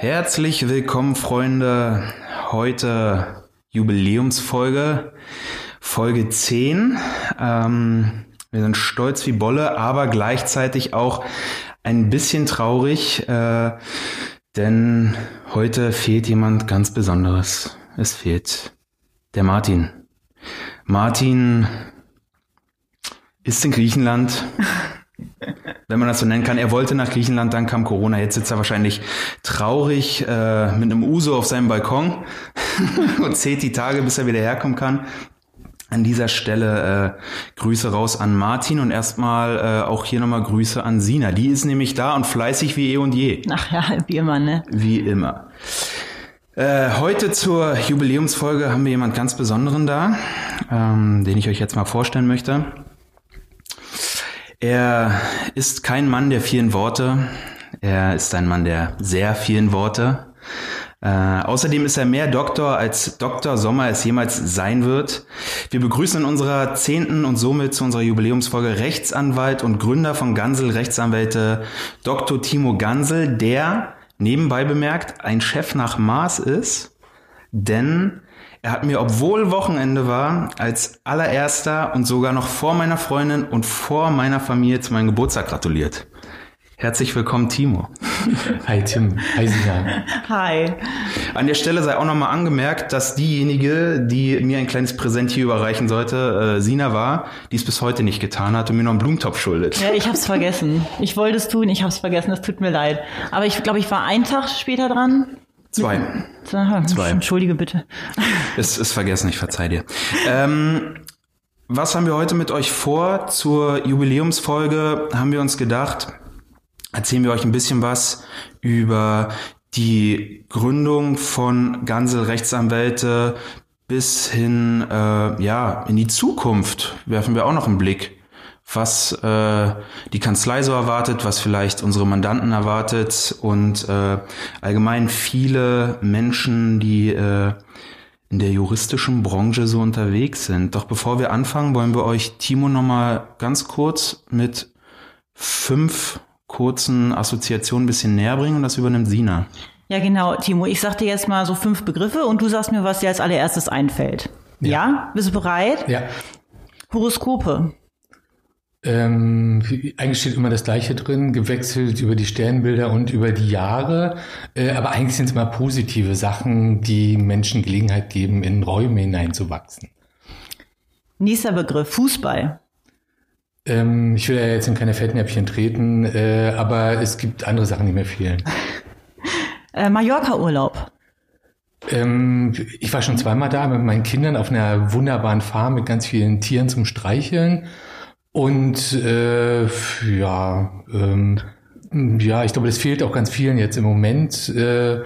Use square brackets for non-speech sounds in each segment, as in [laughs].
Herzlich willkommen, Freunde. Heute Jubiläumsfolge, Folge 10. Ähm, wir sind stolz wie Bolle, aber gleichzeitig auch ein bisschen traurig, äh, denn heute fehlt jemand ganz Besonderes. Es fehlt der Martin. Martin ist in Griechenland. [laughs] wenn man das so nennen kann. Er wollte nach Griechenland, dann kam Corona. Jetzt sitzt er wahrscheinlich traurig äh, mit einem Uso auf seinem Balkon [laughs] und zählt die Tage, bis er wieder herkommen kann. An dieser Stelle äh, Grüße raus an Martin und erstmal äh, auch hier nochmal Grüße an Sina. Die ist nämlich da und fleißig wie eh und je. Ach ja, wie immer, ne? Wie immer. Äh, heute zur Jubiläumsfolge haben wir jemand ganz Besonderen da, ähm, den ich euch jetzt mal vorstellen möchte. Er ist kein Mann der vielen Worte. Er ist ein Mann der sehr vielen Worte. Äh, außerdem ist er mehr Doktor als Dr. Sommer es jemals sein wird. Wir begrüßen in unserer zehnten und somit zu unserer Jubiläumsfolge Rechtsanwalt und Gründer von Gansel Rechtsanwälte Dr. Timo Gansel, der nebenbei bemerkt ein Chef nach Maß ist, denn er hat mir, obwohl Wochenende war, als allererster und sogar noch vor meiner Freundin und vor meiner Familie zu meinem Geburtstag gratuliert. Herzlich willkommen, Timo. [laughs] Hi, Tim. Hi, Sina. Hi. An der Stelle sei auch nochmal angemerkt, dass diejenige, die mir ein kleines Präsent hier überreichen sollte, äh, Sina war, die es bis heute nicht getan hat und mir noch einen Blumentopf schuldet. Ja, ich hab's vergessen. Ich wollte es tun, ich hab's vergessen, es tut mir leid. Aber ich glaube, ich war einen Tag später dran. Zwei. Zwei. Entschuldige bitte. Ist, ist vergessen, ich verzeih dir. Ähm, was haben wir heute mit euch vor? Zur Jubiläumsfolge haben wir uns gedacht, erzählen wir euch ein bisschen was über die Gründung von Gansel Rechtsanwälte bis hin äh, ja in die Zukunft werfen wir auch noch einen Blick was äh, die Kanzlei so erwartet, was vielleicht unsere Mandanten erwartet und äh, allgemein viele Menschen, die äh, in der juristischen Branche so unterwegs sind. Doch bevor wir anfangen, wollen wir euch Timo nochmal ganz kurz mit fünf kurzen Assoziationen ein bisschen näher bringen und das übernimmt Sina. Ja, genau, Timo. Ich sag dir jetzt mal so fünf Begriffe und du sagst mir, was dir als allererstes einfällt. Ja? Ja. Bist du bereit? Ja. Horoskope. Ähm, eigentlich steht immer das Gleiche drin, gewechselt über die Sternbilder und über die Jahre. Äh, aber eigentlich sind es immer positive Sachen, die Menschen Gelegenheit geben, in Räume hineinzuwachsen. Nächster Begriff, Fußball. Ähm, ich will ja jetzt in keine Fettnäpfchen treten, äh, aber es gibt andere Sachen, die mir fehlen. [laughs] Äh, Mallorca-Urlaub. Ähm, ich war schon zweimal da mit meinen Kindern auf einer wunderbaren Farm mit ganz vielen Tieren zum Streicheln. Und äh, ja, ähm, ja, ich glaube, das fehlt auch ganz vielen jetzt im Moment. Äh,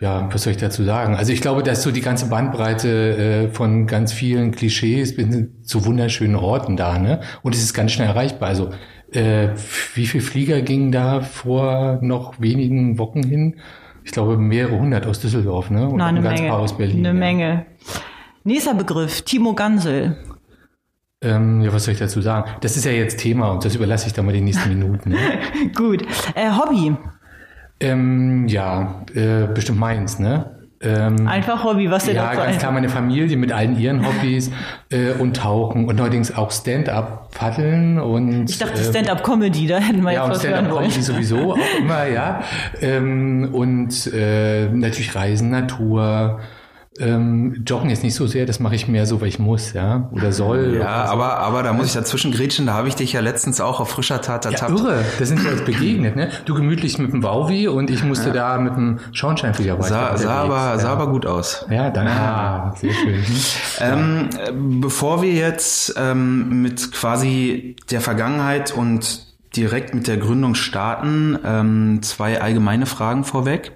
ja, was soll ich dazu sagen? Also ich glaube, dass so die ganze Bandbreite äh, von ganz vielen Klischees bis zu wunderschönen Orten da, ne? Und es ist ganz schnell erreichbar. Also äh, wie viel Flieger gingen da vor noch wenigen Wochen hin? Ich glaube mehrere hundert aus Düsseldorf, ne? Und Nein, eine ein ganz Menge. paar aus Berlin. Eine ja. Menge. Nächster Begriff, Timo Gansel. Ähm, ja, was soll ich dazu sagen? Das ist ja jetzt Thema und das überlasse ich dann mal die nächsten Minuten. Ne? [laughs] Gut. Äh, Hobby. ähm, ja, äh, bestimmt meins, ne? Ähm, Einfach Hobby, was dir ja, dazu ganz einfällt. klar meine Familie mit allen ihren Hobbys äh, und Tauchen und neuerdings auch Stand-up paddeln und Ich dachte äh, Stand-up-Comedy, da hätten wir ja, jetzt was hören Stand-up wollen. Comedy sowieso auch [laughs] immer, ja. Ähm, und äh, natürlich Reisen, Natur. Ähm, Joggen ist nicht so sehr, das mache ich mehr so, weil ich muss, ja, oder soll. Ja, oder aber, aber da muss ich dazwischen grätschen, da habe ich dich ja letztens auch auf frischer Tat Ja, ertappt. irre. Da sind wir uns begegnet, ne? Du gemütlich mit dem Wauwi und ich musste da mit dem Schornsteinfeger weiter Sah, sah, aber, unterwegs, sah ja. aber gut aus. Ja, danke. Ah, sehr schön. Ähm, äh, bevor wir jetzt ähm, mit quasi der Vergangenheit und direkt mit der Gründung starten, ähm, zwei allgemeine Fragen vorweg.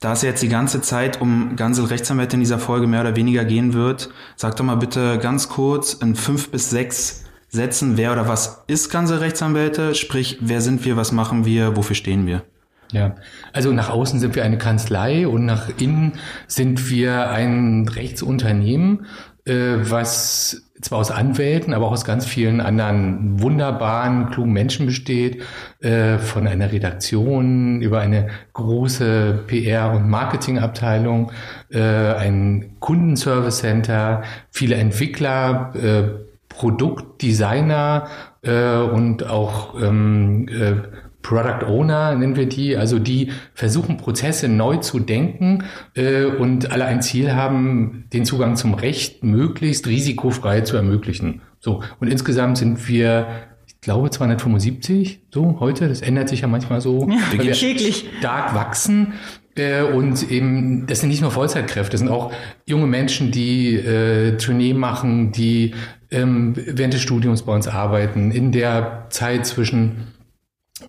Da es jetzt die ganze Zeit um Gansel Rechtsanwälte in dieser Folge mehr oder weniger gehen wird, sag doch mal bitte ganz kurz in fünf bis sechs Sätzen, wer oder was ist Gansel Rechtsanwälte? Sprich, wer sind wir, was machen wir, wofür stehen wir? Ja, also nach außen sind wir eine Kanzlei und nach innen sind wir ein Rechtsunternehmen, äh, was zwar aus Anwälten, aber auch aus ganz vielen anderen wunderbaren, klugen Menschen besteht, äh, von einer Redaktion über eine große PR- und Marketingabteilung, äh, ein Kundenservice Center, viele Entwickler, äh, Produktdesigner äh, und auch ähm, äh, Product Owner nennen wir die, also die versuchen Prozesse neu zu denken äh, und alle ein Ziel haben, den Zugang zum Recht möglichst risikofrei zu ermöglichen. So und insgesamt sind wir ich glaube 275 so heute. Das ändert sich ja manchmal so. Ja, weil wir täglich. stark wachsen. Äh, und eben, das sind nicht nur Vollzeitkräfte, das sind auch junge Menschen, die äh, Trainee machen, die ähm, während des Studiums bei uns arbeiten, in der Zeit zwischen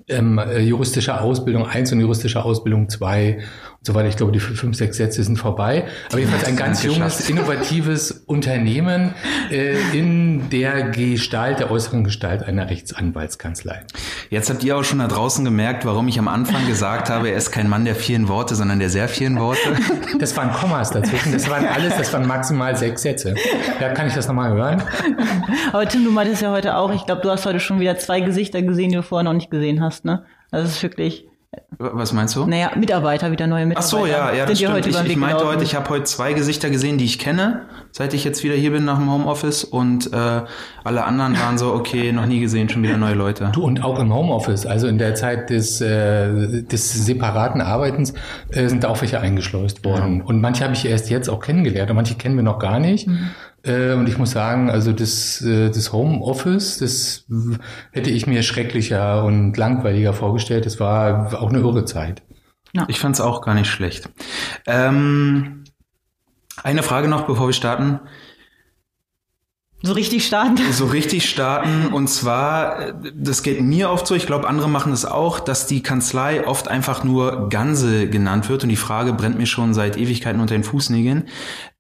ähm, äh, juristischer Ausbildung 1 und juristischer Ausbildung 2 und so weiter. Ich glaube, die fünf, sechs Sätze sind vorbei. Aber jedenfalls ein ganz junges, innovatives [laughs] Unternehmen äh, in der Gestalt, der äußeren Gestalt einer Rechtsanwaltskanzlei. Jetzt habt ihr auch schon da draußen gemerkt, warum ich am Anfang gesagt habe, er ist kein Mann der vielen Worte, sondern der sehr vielen Worte. [laughs] Das waren Kommas dazwischen. Das waren alles, das waren maximal sechs Sätze. Ja, kann ich das nochmal hören? Aber Tim, du meintest ja heute auch, ich glaube, du hast heute schon wieder zwei Gesichter gesehen, die du vorher noch nicht gesehen hast, ne? Das ist wirklich was meinst du? Naja, Mitarbeiter, wieder neue Mitarbeiter. Ach so, ja, ja, das stimmt. Heute ich, ich meinte heute, ich habe heute zwei Gesichter gesehen, die ich kenne, seit ich jetzt wieder hier bin nach dem Homeoffice und äh, alle anderen waren so, okay, noch nie gesehen, schon wieder neue Leute. Du und auch im Homeoffice, also in der Zeit des, äh, des separaten Arbeitens äh, sind da auch welche eingeschleust worden. Ja. Und manche habe ich erst jetzt auch kennengelernt und manche kennen wir noch gar nicht. Mhm. Äh, und ich muss sagen, also das, äh, das Homeoffice, das hätte ich mir schrecklicher und langweiliger vorgestellt. Das war auch eine irre Zeit. Ja. Ich fand es auch gar nicht schlecht. Ähm, eine Frage noch, bevor wir starten. So richtig starten? [laughs] So richtig starten. Und zwar, das geht mir oft so, ich glaube, andere machen es auch, dass die Kanzlei oft einfach nur Ganse genannt wird. Und die Frage brennt mir schon seit Ewigkeiten unter den Fußnägeln.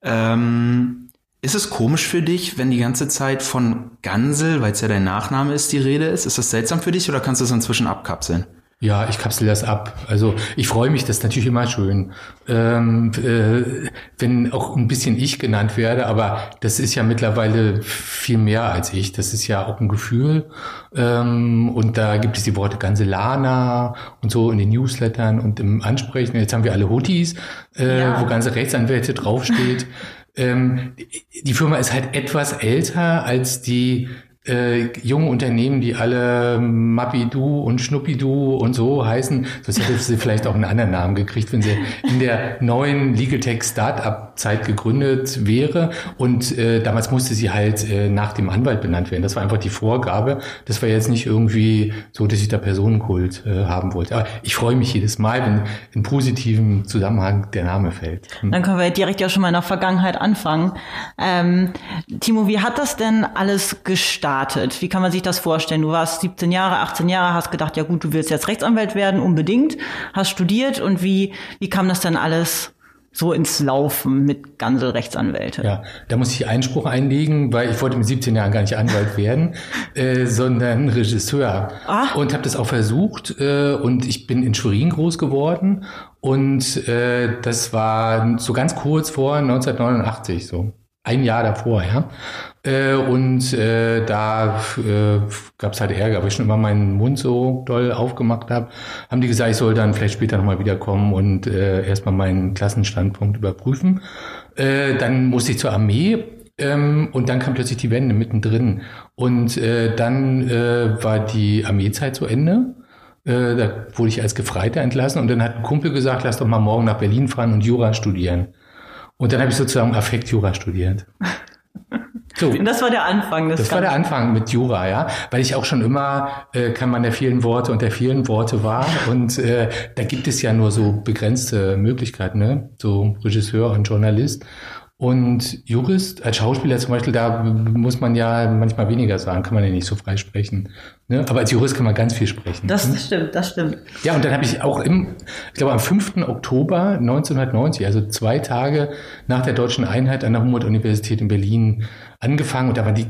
Ähm, ist es komisch für dich, wenn die ganze Zeit von Gansel, weil es ja dein Nachname ist, die Rede ist? Ist das seltsam für dich oder kannst du es inzwischen abkapseln? Ja, ich kapsel das ab. Also ich freue mich, das ist natürlich immer schön, ähm, äh, wenn auch ein bisschen ich genannt werde, aber das ist ja mittlerweile viel mehr als ich. Das ist ja auch ein Gefühl. Ähm, und da gibt es die Worte Ganselana und so in den Newslettern und im Ansprechen. Jetzt haben wir alle Hoodies, äh, ja. wo ganze Rechtsanwälte draufsteht. [laughs] Ähm, die Firma ist halt etwas älter als die äh, junge Unternehmen, die alle Mappidu und Schnuppidu und so heißen, sonst hätte sie vielleicht auch einen anderen Namen gekriegt, wenn sie in der neuen Legal Tech Startup Zeit gegründet wäre. Und äh, damals musste sie halt äh, nach dem Anwalt benannt werden. Das war einfach die Vorgabe. Das war jetzt nicht irgendwie so, dass ich da Personenkult äh, haben wollte. Aber ich freue mich jedes Mal, wenn in positivem Zusammenhang der Name fällt. Hm. Dann können wir direkt ja schon mal in der Vergangenheit anfangen. Ähm, Timo, wie hat das denn alles gestartet? Gestartet? Wie kann man sich das vorstellen? Du warst 17 Jahre, 18 Jahre, hast gedacht, ja gut, du willst jetzt Rechtsanwalt werden, unbedingt, hast studiert und wie, wie kam das dann alles so ins Laufen mit Gansel Rechtsanwälte. Ja, da muss ich Einspruch einlegen, weil ich wollte mit 17 Jahren gar nicht Anwalt werden, [laughs] äh, sondern Regisseur. Ah. Und habe das auch versucht äh, und ich bin in Schwerin groß geworden und äh, das war so ganz kurz vor 1989 so. Ein Jahr davor, ja. Äh, und äh, da äh, gab es halt Ärger, weil ich schon immer meinen Mund so doll aufgemacht habe. Haben die gesagt, ich soll dann vielleicht später nochmal wiederkommen und äh, erstmal meinen Klassenstandpunkt überprüfen. Äh, dann musste ich zur Armee ähm, und dann kam plötzlich die Wende mittendrin. Und äh, dann äh, war die Armeezeit zu Ende. Äh, da wurde ich als Gefreiter entlassen und dann hat ein Kumpel gesagt, lass doch mal morgen nach Berlin fahren und Jura studieren. Und dann habe ich sozusagen Affekt Jura studiert. [laughs] So. Das war der Anfang. Das, das war der Anfang mit Jura, ja, weil ich auch schon immer äh, kann man der vielen Worte und der vielen Worte war und äh, da gibt es ja nur so begrenzte Möglichkeiten, ne, so Regisseur und Journalist Und Jurist, als Schauspieler zum Beispiel, da muss man ja manchmal weniger sagen, kann man ja nicht so frei sprechen. Ne? Aber als Jurist kann man ganz viel sprechen. Das hm? stimmt, das stimmt. Ja, und dann habe ich auch im, ich glaube am 5. Oktober 1990, also zwei Tage nach der deutschen Einheit an der Humboldt-Universität in Berlin angefangen. Und da waren die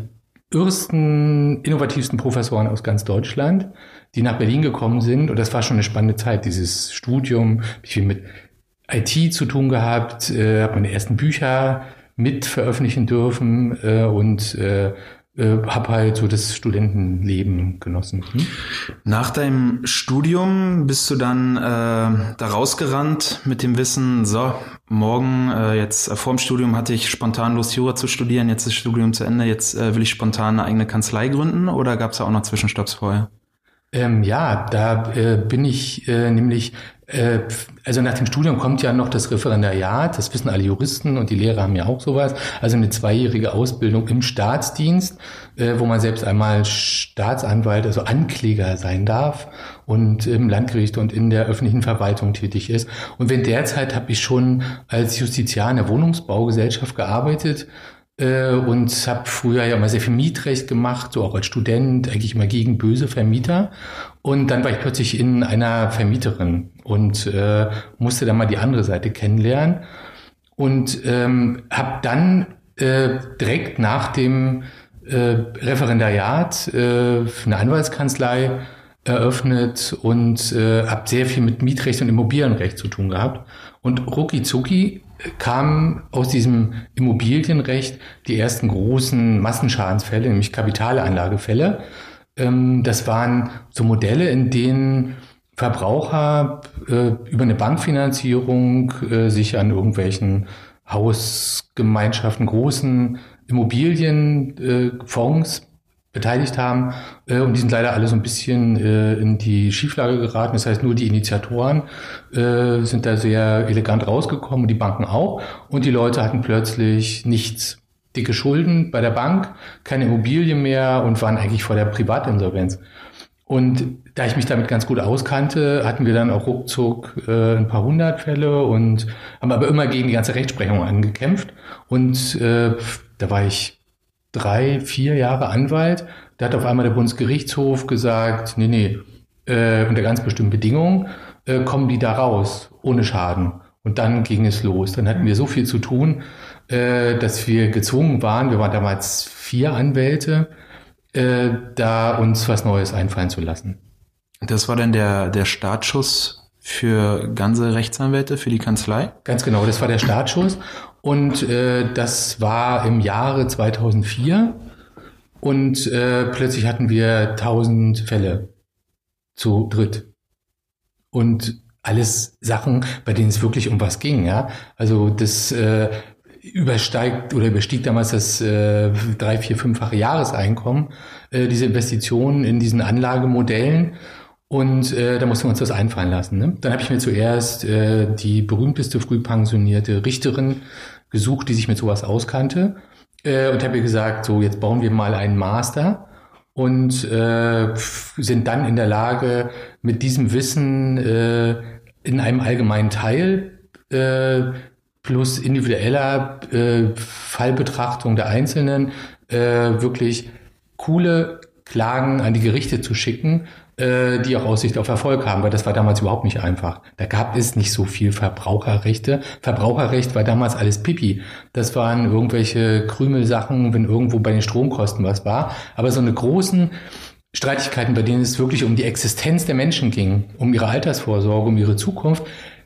ersten, innovativsten Professoren aus ganz Deutschland, die nach Berlin gekommen sind. Und das war schon eine spannende Zeit, dieses Studium. Ich viel mit IT zu tun gehabt, äh, habe meine ersten Bücher mit veröffentlichen dürfen äh, und äh, äh, habe halt so das Studentenleben genossen. Hm? Nach deinem Studium bist du dann äh, da rausgerannt mit dem Wissen, so, morgen, äh, jetzt äh, vor dem Studium hatte ich spontan Lust, Jura zu studieren, jetzt ist das Studium zu Ende, jetzt äh, will ich spontan eine eigene Kanzlei gründen oder gab es da auch noch Zwischenstopps vorher? Ähm, ja, da äh, bin ich äh, nämlich, also nach dem Studium kommt ja noch das Referendariat, das wissen alle Juristen und die Lehrer haben ja auch sowas, also eine zweijährige Ausbildung im Staatsdienst, äh, wo man selbst einmal Staatsanwalt, also Ankläger sein darf und im Landgericht und in der öffentlichen Verwaltung tätig ist. Und wenn derzeit habe ich schon als Justiziar in der Wohnungsbaugesellschaft gearbeitet, äh, und habe früher ja immer sehr viel Mietrecht gemacht, so auch als Student, eigentlich immer gegen böse Vermieter. Und dann war ich plötzlich in einer Vermieterin und äh, musste dann mal die andere Seite kennenlernen und ähm, habe dann äh, direkt nach dem äh, Referendariat äh, eine Anwaltskanzlei eröffnet und äh, habe sehr viel mit Mietrecht und Immobilienrecht zu tun gehabt. Und rucki zucki kamen aus diesem Immobilienrecht die ersten großen Massenschadensfälle, nämlich Kapitalanlagefälle. Ähm, das waren so Modelle, in denen Verbraucher äh, über eine Bankfinanzierung äh, sich an irgendwelchen Hausgemeinschaften, großen Immobilienfonds beteiligt haben. Äh, und die sind leider alle so ein bisschen äh, in die Schieflage geraten. Das heißt, nur die Initiatoren äh, sind da sehr elegant rausgekommen, die Banken auch. Und die Leute hatten plötzlich nichts. Dicke Schulden bei der Bank, keine Immobilie mehr und waren eigentlich vor der Privatinsolvenz. Und da ich mich damit ganz gut auskannte, hatten wir dann auch ruckzuck äh, ein paar hundert Fälle und haben aber immer gegen die ganze Rechtsprechung angekämpft. Und äh, da war ich drei, vier Jahre Anwalt. Da hat auf einmal der Bundesgerichtshof gesagt, nee, nee, äh, unter ganz bestimmten Bedingungen äh, kommen die da raus, ohne Schaden. Und dann ging es los. Dann hatten wir so viel zu tun, äh, dass wir gezwungen waren, wir waren damals vier Anwälte, äh, da uns was Neues einfallen zu lassen. Das war dann der, der Startschuss für ganze Rechtsanwälte, für die Kanzlei? Ganz genau, das war der Startschuss. Und äh, das war im Jahre 2004. Und äh, plötzlich hatten wir 1000 Fälle zu dritt. Und alles Sachen, bei denen es wirklich um was ging. Ja, also das äh, übersteigt oder überstieg damals das äh, drei, vier, fünffache Jahreseinkommen. Äh, diese Investitionen in diesen Anlagemodellen. Und äh, da mussten wir uns das einfallen lassen. Ne? Dann habe ich mir zuerst äh, die berühmteste frühpensionierte Richterin gesucht, die sich mit sowas auskannte. Äh, und habe ihr gesagt, so jetzt bauen wir mal einen Master und äh, sind dann in der Lage, mit diesem Wissen äh, in einem allgemeinen Teil äh, plus individueller äh, Fallbetrachtung der Einzelnen äh, wirklich coole Klagen an die Gerichte zu schicken, äh, die auch Aussicht auf Erfolg haben, weil das war damals überhaupt nicht einfach. Da gab es nicht so viel Verbraucherrechte. Verbraucherrecht war damals alles Pipi. Das waren irgendwelche Krümelsachen, wenn irgendwo bei den Stromkosten was war. Aber so eine großen Streitigkeiten, bei denen es wirklich um die Existenz der Menschen ging, um ihre Altersvorsorge, um ihre Zukunft,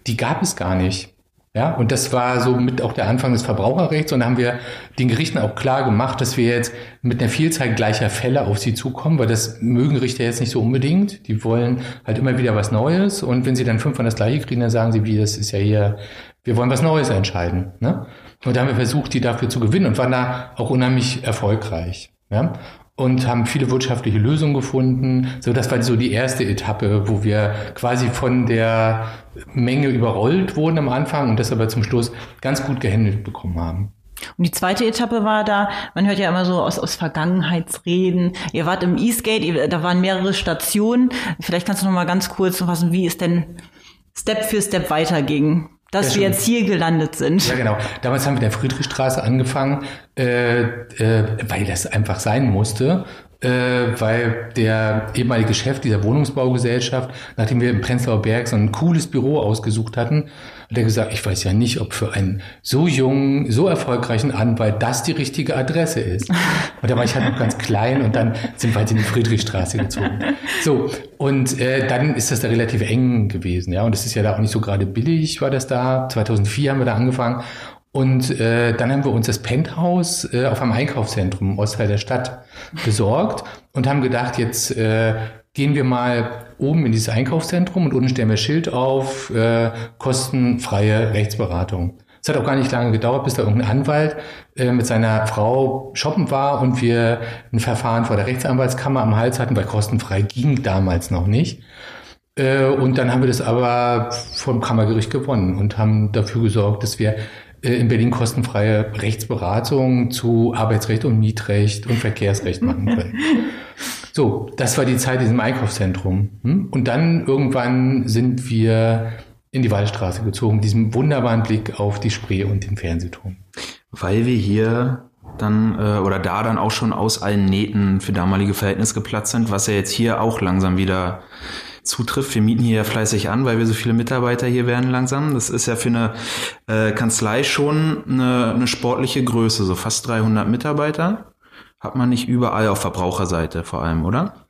die gab es gar nicht. Ja, und das war so mit auch der Anfang des Verbraucherrechts. Und da haben wir den Gerichten auch klar gemacht, dass wir jetzt mit einer Vielzahl gleicher Fälle auf sie zukommen, weil das mögen Richter jetzt nicht so unbedingt. Die wollen halt immer wieder was Neues. Und wenn sie dann fünfmal das gleiche kriegen, dann sagen sie, wie, das ist ja hier, wir wollen was Neues entscheiden. Ne? Und da haben wir versucht, die dafür zu gewinnen und waren da auch unheimlich erfolgreich. Ja? Und haben viele wirtschaftliche Lösungen gefunden. So, das war so die erste Etappe, wo wir quasi von der Menge überrollt wurden am Anfang und das aber zum Schluss ganz gut gehandelt bekommen haben. Und die zweite Etappe war da, man hört ja immer so aus, aus Vergangenheitsreden. Ihr wart im Eastgate, da waren mehrere Stationen. Vielleicht kannst du noch mal ganz kurz fassen, wie es denn Step für Step weiterging dass wir jetzt hier gelandet sind. Ja, genau. Damals haben wir in der Friedrichstraße angefangen, äh, äh, weil das einfach sein musste. Äh, weil der ehemalige Chef dieser Wohnungsbaugesellschaft, nachdem wir im Prenzlauer Berg so ein cooles Büro ausgesucht hatten, hat er gesagt, ich weiß ja nicht, ob für einen so jungen, so erfolgreichen Anwalt das die richtige Adresse ist. [laughs] Und da war ich halt noch ganz klein und dann sind wir halt in die Friedrichstraße gezogen. So, und äh, dann ist das da relativ eng gewesen, ja. Und es ist ja da auch nicht so gerade billig, war das da. 2004 haben wir da angefangen. Und äh, dann haben wir uns das Penthouse äh, auf einem Einkaufszentrum im Ostteil der Stadt besorgt und haben gedacht, jetzt äh, gehen wir mal oben in dieses Einkaufszentrum und unten stellen wir Schild auf, äh, kostenfreie Rechtsberatung. Es hat auch gar nicht lange gedauert, bis da irgendein Anwalt äh, mit seiner Frau shoppen war und wir ein Verfahren vor der Rechtsanwaltskammer am Hals hatten, weil kostenfrei ging damals noch nicht. Äh, und dann haben wir das aber vom Kammergericht gewonnen und haben dafür gesorgt, dass wir in Berlin kostenfreie Rechtsberatung zu Arbeitsrecht und Mietrecht und Verkehrsrecht machen [laughs] können. So, das war die Zeit in diesem Einkaufszentrum. hm? Und dann irgendwann sind wir in die Wallstraße gezogen, diesem wunderbaren Blick auf die Spree und den Fernsehturm. Weil wir hier dann äh, oder da dann auch schon aus allen Nähten für damalige Verhältnisse geplatzt sind, was ja jetzt hier auch langsam wieder zutrifft. Wir mieten hier ja fleißig an, weil wir so viele Mitarbeiter hier werden langsam. Das ist ja für eine äh, Kanzlei schon eine, eine sportliche Größe, so fast 300 Mitarbeiter. Hat man nicht überall auf Verbraucherseite vor allem, oder?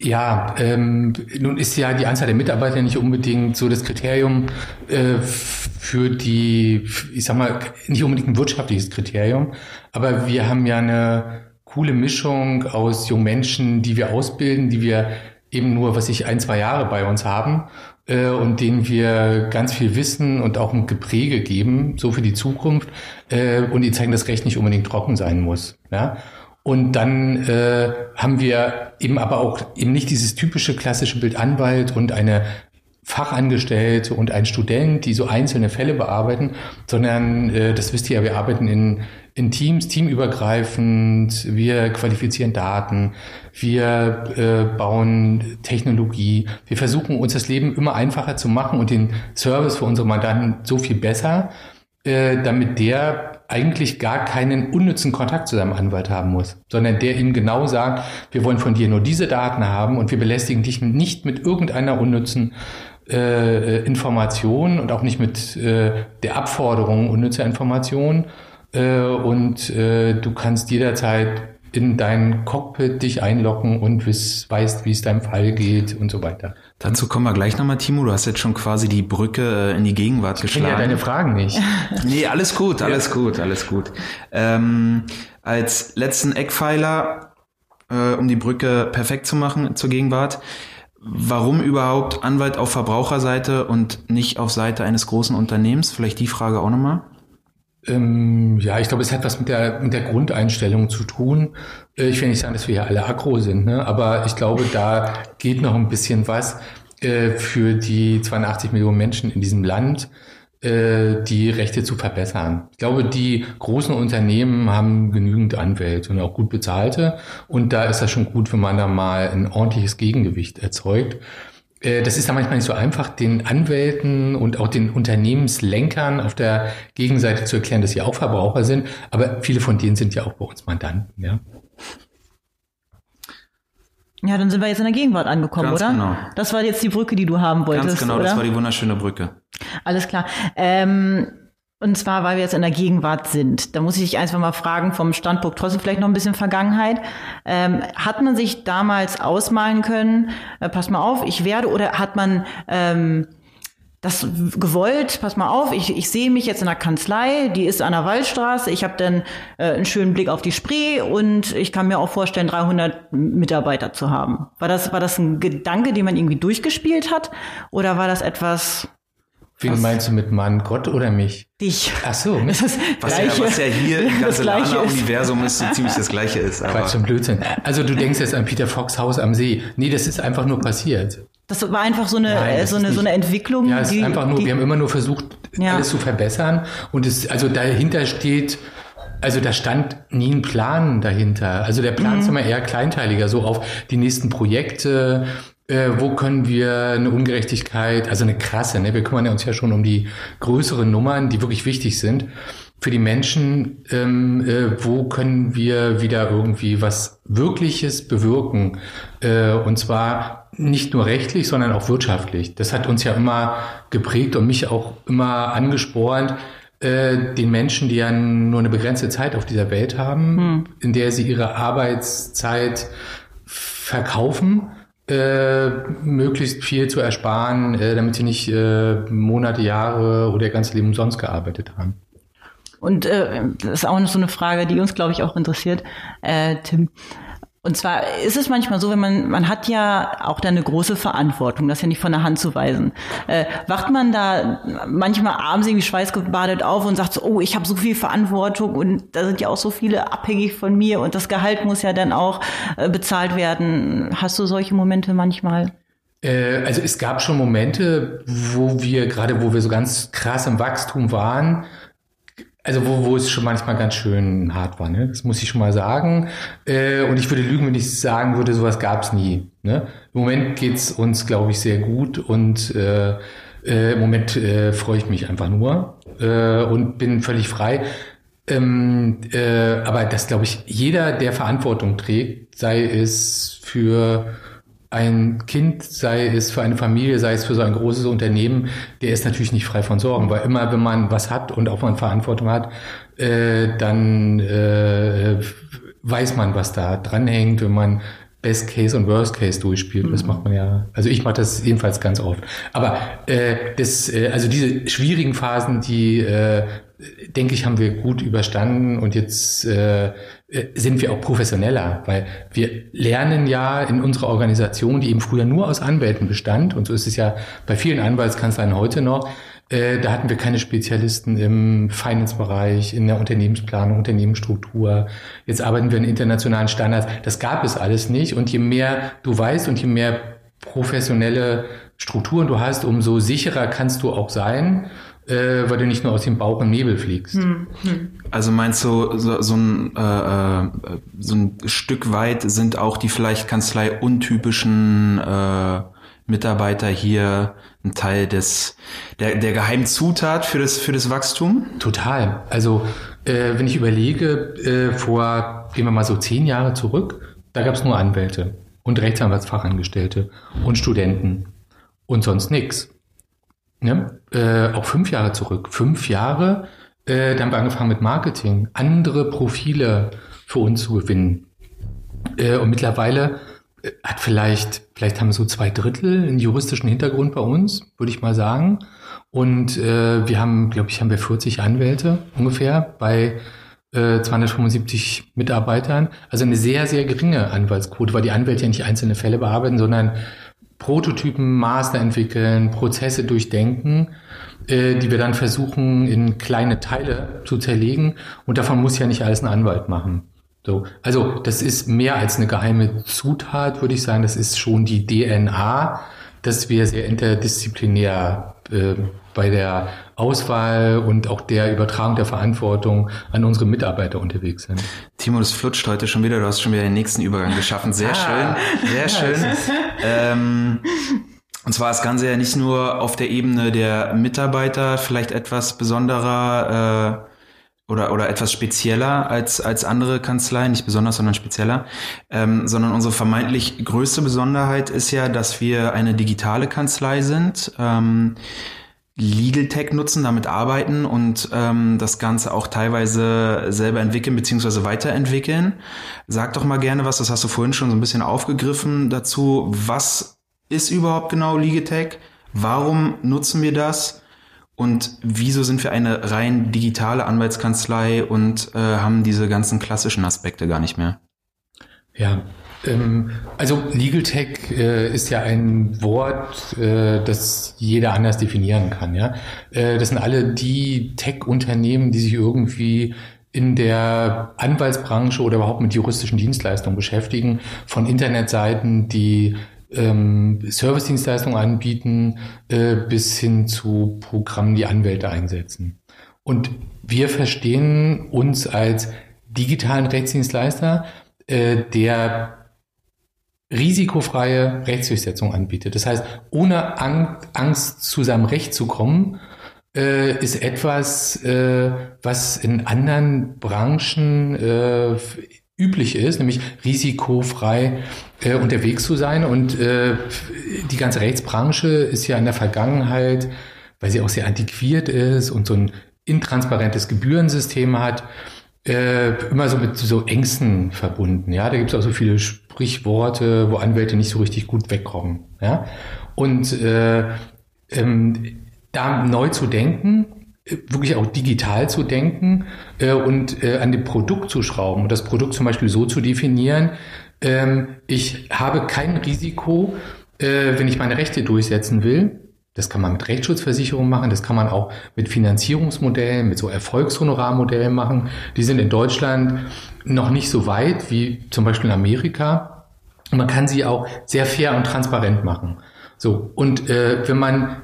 Ja, ähm, nun ist ja die Anzahl der Mitarbeiter nicht unbedingt so das Kriterium äh, für die, ich sag mal, nicht unbedingt ein wirtschaftliches Kriterium, aber wir haben ja eine coole Mischung aus jungen Menschen, die wir ausbilden, die wir eben nur, was ich, ein, zwei Jahre bei uns haben äh, und denen wir ganz viel Wissen und auch ein Gepräge geben, so für die Zukunft äh, und die zeigen, dass Recht nicht unbedingt trocken sein muss. Ja? Und dann äh, haben wir eben aber auch eben nicht dieses typische klassische Bild Anwalt und eine Fachangestellte und ein Student, die so einzelne Fälle bearbeiten, sondern äh, das wisst ihr ja, wir arbeiten in, in Teams, teamübergreifend, wir qualifizieren Daten, wir äh, bauen Technologie, wir versuchen uns das Leben immer einfacher zu machen und den Service für unsere Mandanten so viel besser, äh, damit der eigentlich gar keinen unnützen Kontakt zu seinem Anwalt haben muss, sondern der ihm genau sagt, wir wollen von dir nur diese Daten haben und wir belästigen dich nicht mit irgendeiner unnützen äh, Information und auch nicht mit äh, der Abforderung unnützer Information äh, und äh, du kannst jederzeit in dein Cockpit dich einloggen und wiss, weißt, wie es deinem Fall geht und so weiter. Dazu kommen wir gleich nochmal, Timo. Du hast jetzt schon quasi die Brücke äh, in die Gegenwart Ich kenne ja geschlagen. deine Fragen nicht. [laughs] Nee, alles gut, alles gut, alles gut. Ähm, als letzten Eckpfeiler, äh, um die Brücke perfekt zu machen zur Gegenwart, warum überhaupt Anwalt auf Verbraucherseite und nicht auf Seite eines großen Unternehmens? Vielleicht die Frage auch nochmal. Ähm, ja, ich glaube, es hat was mit der, mit der Grundeinstellung zu tun. Äh, Ich will nicht sagen, dass wir hier alle aggro sind, ne? aber ich glaube, da geht noch ein bisschen was äh, für die 82 Millionen Menschen in diesem Land, äh, die Rechte zu verbessern. Ich glaube, die großen Unternehmen haben genügend Anwälte und auch gut bezahlte. Und da ist das schon gut, wenn man da mal ein ordentliches Gegengewicht erzeugt. Äh, Das ist da manchmal nicht so einfach, den Anwälten und auch den Unternehmenslenkern auf der Gegenseite zu erklären, dass sie auch Verbraucher sind. Aber viele von denen sind ja auch bei uns Mandanten. Ja? Ja, dann sind wir jetzt in der Gegenwart angekommen, Ganz oder? genau. Das war jetzt die Brücke, die du haben wolltest, Ganz genau, oder? das war die wunderschöne Brücke. Alles klar. Ähm, und zwar, weil wir jetzt in der Gegenwart sind. Da muss ich dich einfach mal fragen, vom Standpunkt trotzdem vielleicht noch ein bisschen Vergangenheit. Ähm, hat man sich damals ausmalen können, äh, pass mal auf, ich werde, oder hat man ähm, das gewollt, pass mal auf, ich, ich sehe mich jetzt in der Kanzlei, die ist an der Waldstraße, ich habe dann äh, einen schönen Blick auf die Spree und ich kann mir auch vorstellen, 300 Mitarbeiter zu haben. War das, war das ein Gedanke, den man irgendwie durchgespielt hat oder war das etwas Wen meinst du mit Mann, Gott oder mich? dich? Ach so, Das ist Was, ja, was ja hier im Gleiche ist. Universum ist so ziemlich das gleiche ist. Aber Quatsch und Blödsinn. Also du denkst jetzt an Peter Fox Haus am See. Nee, das ist einfach nur passiert. Das war einfach so eine, Nein, äh, so eine, so eine Entwicklung. Ja, es die, ist einfach nur, die, wir haben immer nur versucht, Ja. alles zu verbessern. Und es, also dahinter steht, also da stand nie ein Plan dahinter. Also der Plan ist immer eher kleinteiliger, so auf die nächsten Projekte, Äh, wo können wir eine Ungerechtigkeit, also eine krasse, ne? wir kümmern uns ja schon um die größeren Nummern, die wirklich wichtig sind für die Menschen, ähm, äh, wo können wir wieder irgendwie was Wirkliches bewirken? Äh, und zwar nicht nur rechtlich, sondern auch wirtschaftlich. Das hat uns ja immer geprägt und mich auch immer angespornt, äh, den Menschen, die ja nur eine begrenzte Zeit auf dieser Welt haben, hm. in der sie ihre Arbeitszeit verkaufen, äh, möglichst viel zu ersparen, äh, damit sie nicht äh, Monate, Jahre oder ihr ganzes Leben umsonst gearbeitet haben. Und äh, das ist auch noch so eine Frage, die uns, glaube ich, auch interessiert, äh, Tim. Und zwar ist es manchmal so, wenn man, man hat ja auch da eine große Verantwortung, das ja nicht von der Hand zu weisen. Äh, wacht man da manchmal abends irgendwie schweißgebadet auf und sagt so, oh, ich habe so viel Verantwortung und da sind ja auch so viele abhängig von mir und das Gehalt muss ja dann auch äh, bezahlt werden. Hast du solche Momente manchmal? Äh, also es gab schon Momente, wo wir, gerade wo wir so ganz krass im Wachstum waren, also wo, wo es schon manchmal ganz schön hart war, ne? Das muss ich schon mal sagen. Äh, und ich würde lügen, wenn ich sagen würde, sowas gab es nie. Ne? Im Moment geht's uns, glaube ich, sehr gut und äh, äh, im Moment äh, freue ich mich einfach nur äh, und bin völlig frei. Ähm, äh, aber das glaube ich, jeder, der Verantwortung trägt, sei es für ein Kind, sei es für eine Familie, sei es für so ein großes Unternehmen, der ist natürlich nicht frei von Sorgen, weil immer, wenn man was hat und auch mal Verantwortung hat, äh, dann äh, weiß man, was da dranhängt, wenn man Best Case und Worst Case durchspielt. Das mhm. macht man ja, also ich mache das jedenfalls ganz oft. Aber äh, das, äh, also diese schwierigen Phasen, die äh, denke ich, haben wir gut überstanden und jetzt äh, sind wir auch professioneller, weil wir lernen ja in unserer Organisation, die eben früher nur aus Anwälten bestand, und so ist es ja bei vielen Anwaltskanzleien heute noch, äh, da hatten wir keine Spezialisten im Finance-Bereich, in der Unternehmensplanung, Unternehmensstruktur. Jetzt arbeiten wir in internationalen Standards. Das gab es alles nicht. Und je mehr du weißt und je mehr professionelle Strukturen du hast, umso sicherer kannst du auch sein äh, weil du nicht nur aus dem Bauch im Nebel fliegst. Hm, hm. Also meinst du, so, so, ein, äh, äh, so ein Stück weit sind auch die vielleicht Kanzlei untypischen äh, Mitarbeiter hier ein Teil des der, der geheimen Zutat für das für das Wachstum? Total. Also äh, wenn ich überlege, äh, vor gehen wir mal so zehn Jahre zurück, da gab es nur Anwälte und Rechtsanwaltsfachangestellte und Studenten und sonst nichts ne, äh, auch fünf Jahre zurück. Fünf Jahre, äh, dann haben wir angefangen mit Marketing, andere Profile für uns zu gewinnen. Äh, und mittlerweile äh, hat vielleicht, vielleicht haben so zwei Drittel einen juristischen Hintergrund bei uns, würde ich mal sagen. Und äh, wir haben, glaube ich, haben wir 40 Anwälte ungefähr bei äh, 275 Mitarbeitern. Also eine sehr, sehr geringe Anwaltsquote, weil die Anwälte ja nicht einzelne Fälle bearbeiten, sondern Prototypen, Master entwickeln, Prozesse durchdenken, äh, die wir dann versuchen in kleine Teile zu zerlegen. Und davon muss ja nicht alles ein Anwalt machen. So, also das ist mehr als eine geheime Zutat, würde ich sagen. Das ist schon die DNA, dass wir sehr interdisziplinär äh, bei der Auswahl und auch der Übertragung der Verantwortung an unsere Mitarbeiter unterwegs sind. Timo, das flutscht heute schon wieder. Du hast schon wieder den nächsten Übergang geschaffen. Sehr ah. schön, sehr schön. ähm, und zwar das Ganze ja nicht nur auf der Ebene der Mitarbeiter vielleicht etwas besonderer äh, oder, oder etwas spezieller als, als andere Kanzleien, nicht besonders, sondern spezieller, ähm, sondern unsere vermeintlich größte Besonderheit ist ja, dass wir eine digitale Kanzlei sind. Ähm, Legal Tech nutzen, damit arbeiten und ähm, das Ganze auch teilweise selber entwickeln beziehungsweise weiterentwickeln. Sag doch mal gerne was, das hast du vorhin schon so ein bisschen aufgegriffen dazu. Was ist überhaupt genau Legal Tech? Warum nutzen wir das? Und wieso sind wir eine rein digitale Anwaltskanzlei und äh, haben diese ganzen klassischen Aspekte gar nicht mehr? Ja, ähm, also Legal Tech äh, ist ja ein Wort, äh, das jeder anders definieren kann. Ja, äh, das sind alle die Tech-Unternehmen, die sich irgendwie in der Anwaltsbranche oder überhaupt mit juristischen Dienstleistungen beschäftigen, von Internetseiten, die ähm, Servicedienstleistungen anbieten, äh, bis hin zu Programmen, die Anwälte einsetzen. Und wir verstehen uns als digitalen Rechtsdienstleister, äh, der risikofreie Rechtsdurchsetzung anbietet. Das heißt, ohne Angst zu seinem Recht zu kommen, äh, ist etwas, äh, was in anderen Branchen äh, üblich ist, nämlich risikofrei äh, unterwegs zu sein. Und äh, die ganze Rechtsbranche ist ja in der Vergangenheit, weil sie auch sehr antiquiert ist und so ein intransparentes Gebührensystem hat, äh, immer so mit so Ängsten verbunden. Ja, da gibt es auch so viele Sprichworte, wo Anwälte nicht so richtig gut wegkommen. Ja, und äh, ähm, da neu zu denken, wirklich auch digital zu denken äh, und äh, an dem Produkt zu schrauben und das Produkt zum Beispiel so zu definieren, ähm, ich habe kein Risiko, äh, wenn ich meine Rechte durchsetzen will. Das kann man mit Rechtsschutzversicherung machen, das kann man auch mit Finanzierungsmodellen, mit so Erfolgshonorarmodellen machen. Die sind in Deutschland noch nicht so weit wie zum Beispiel in Amerika. Man kann sie auch sehr fair und transparent machen. So, und äh, wenn man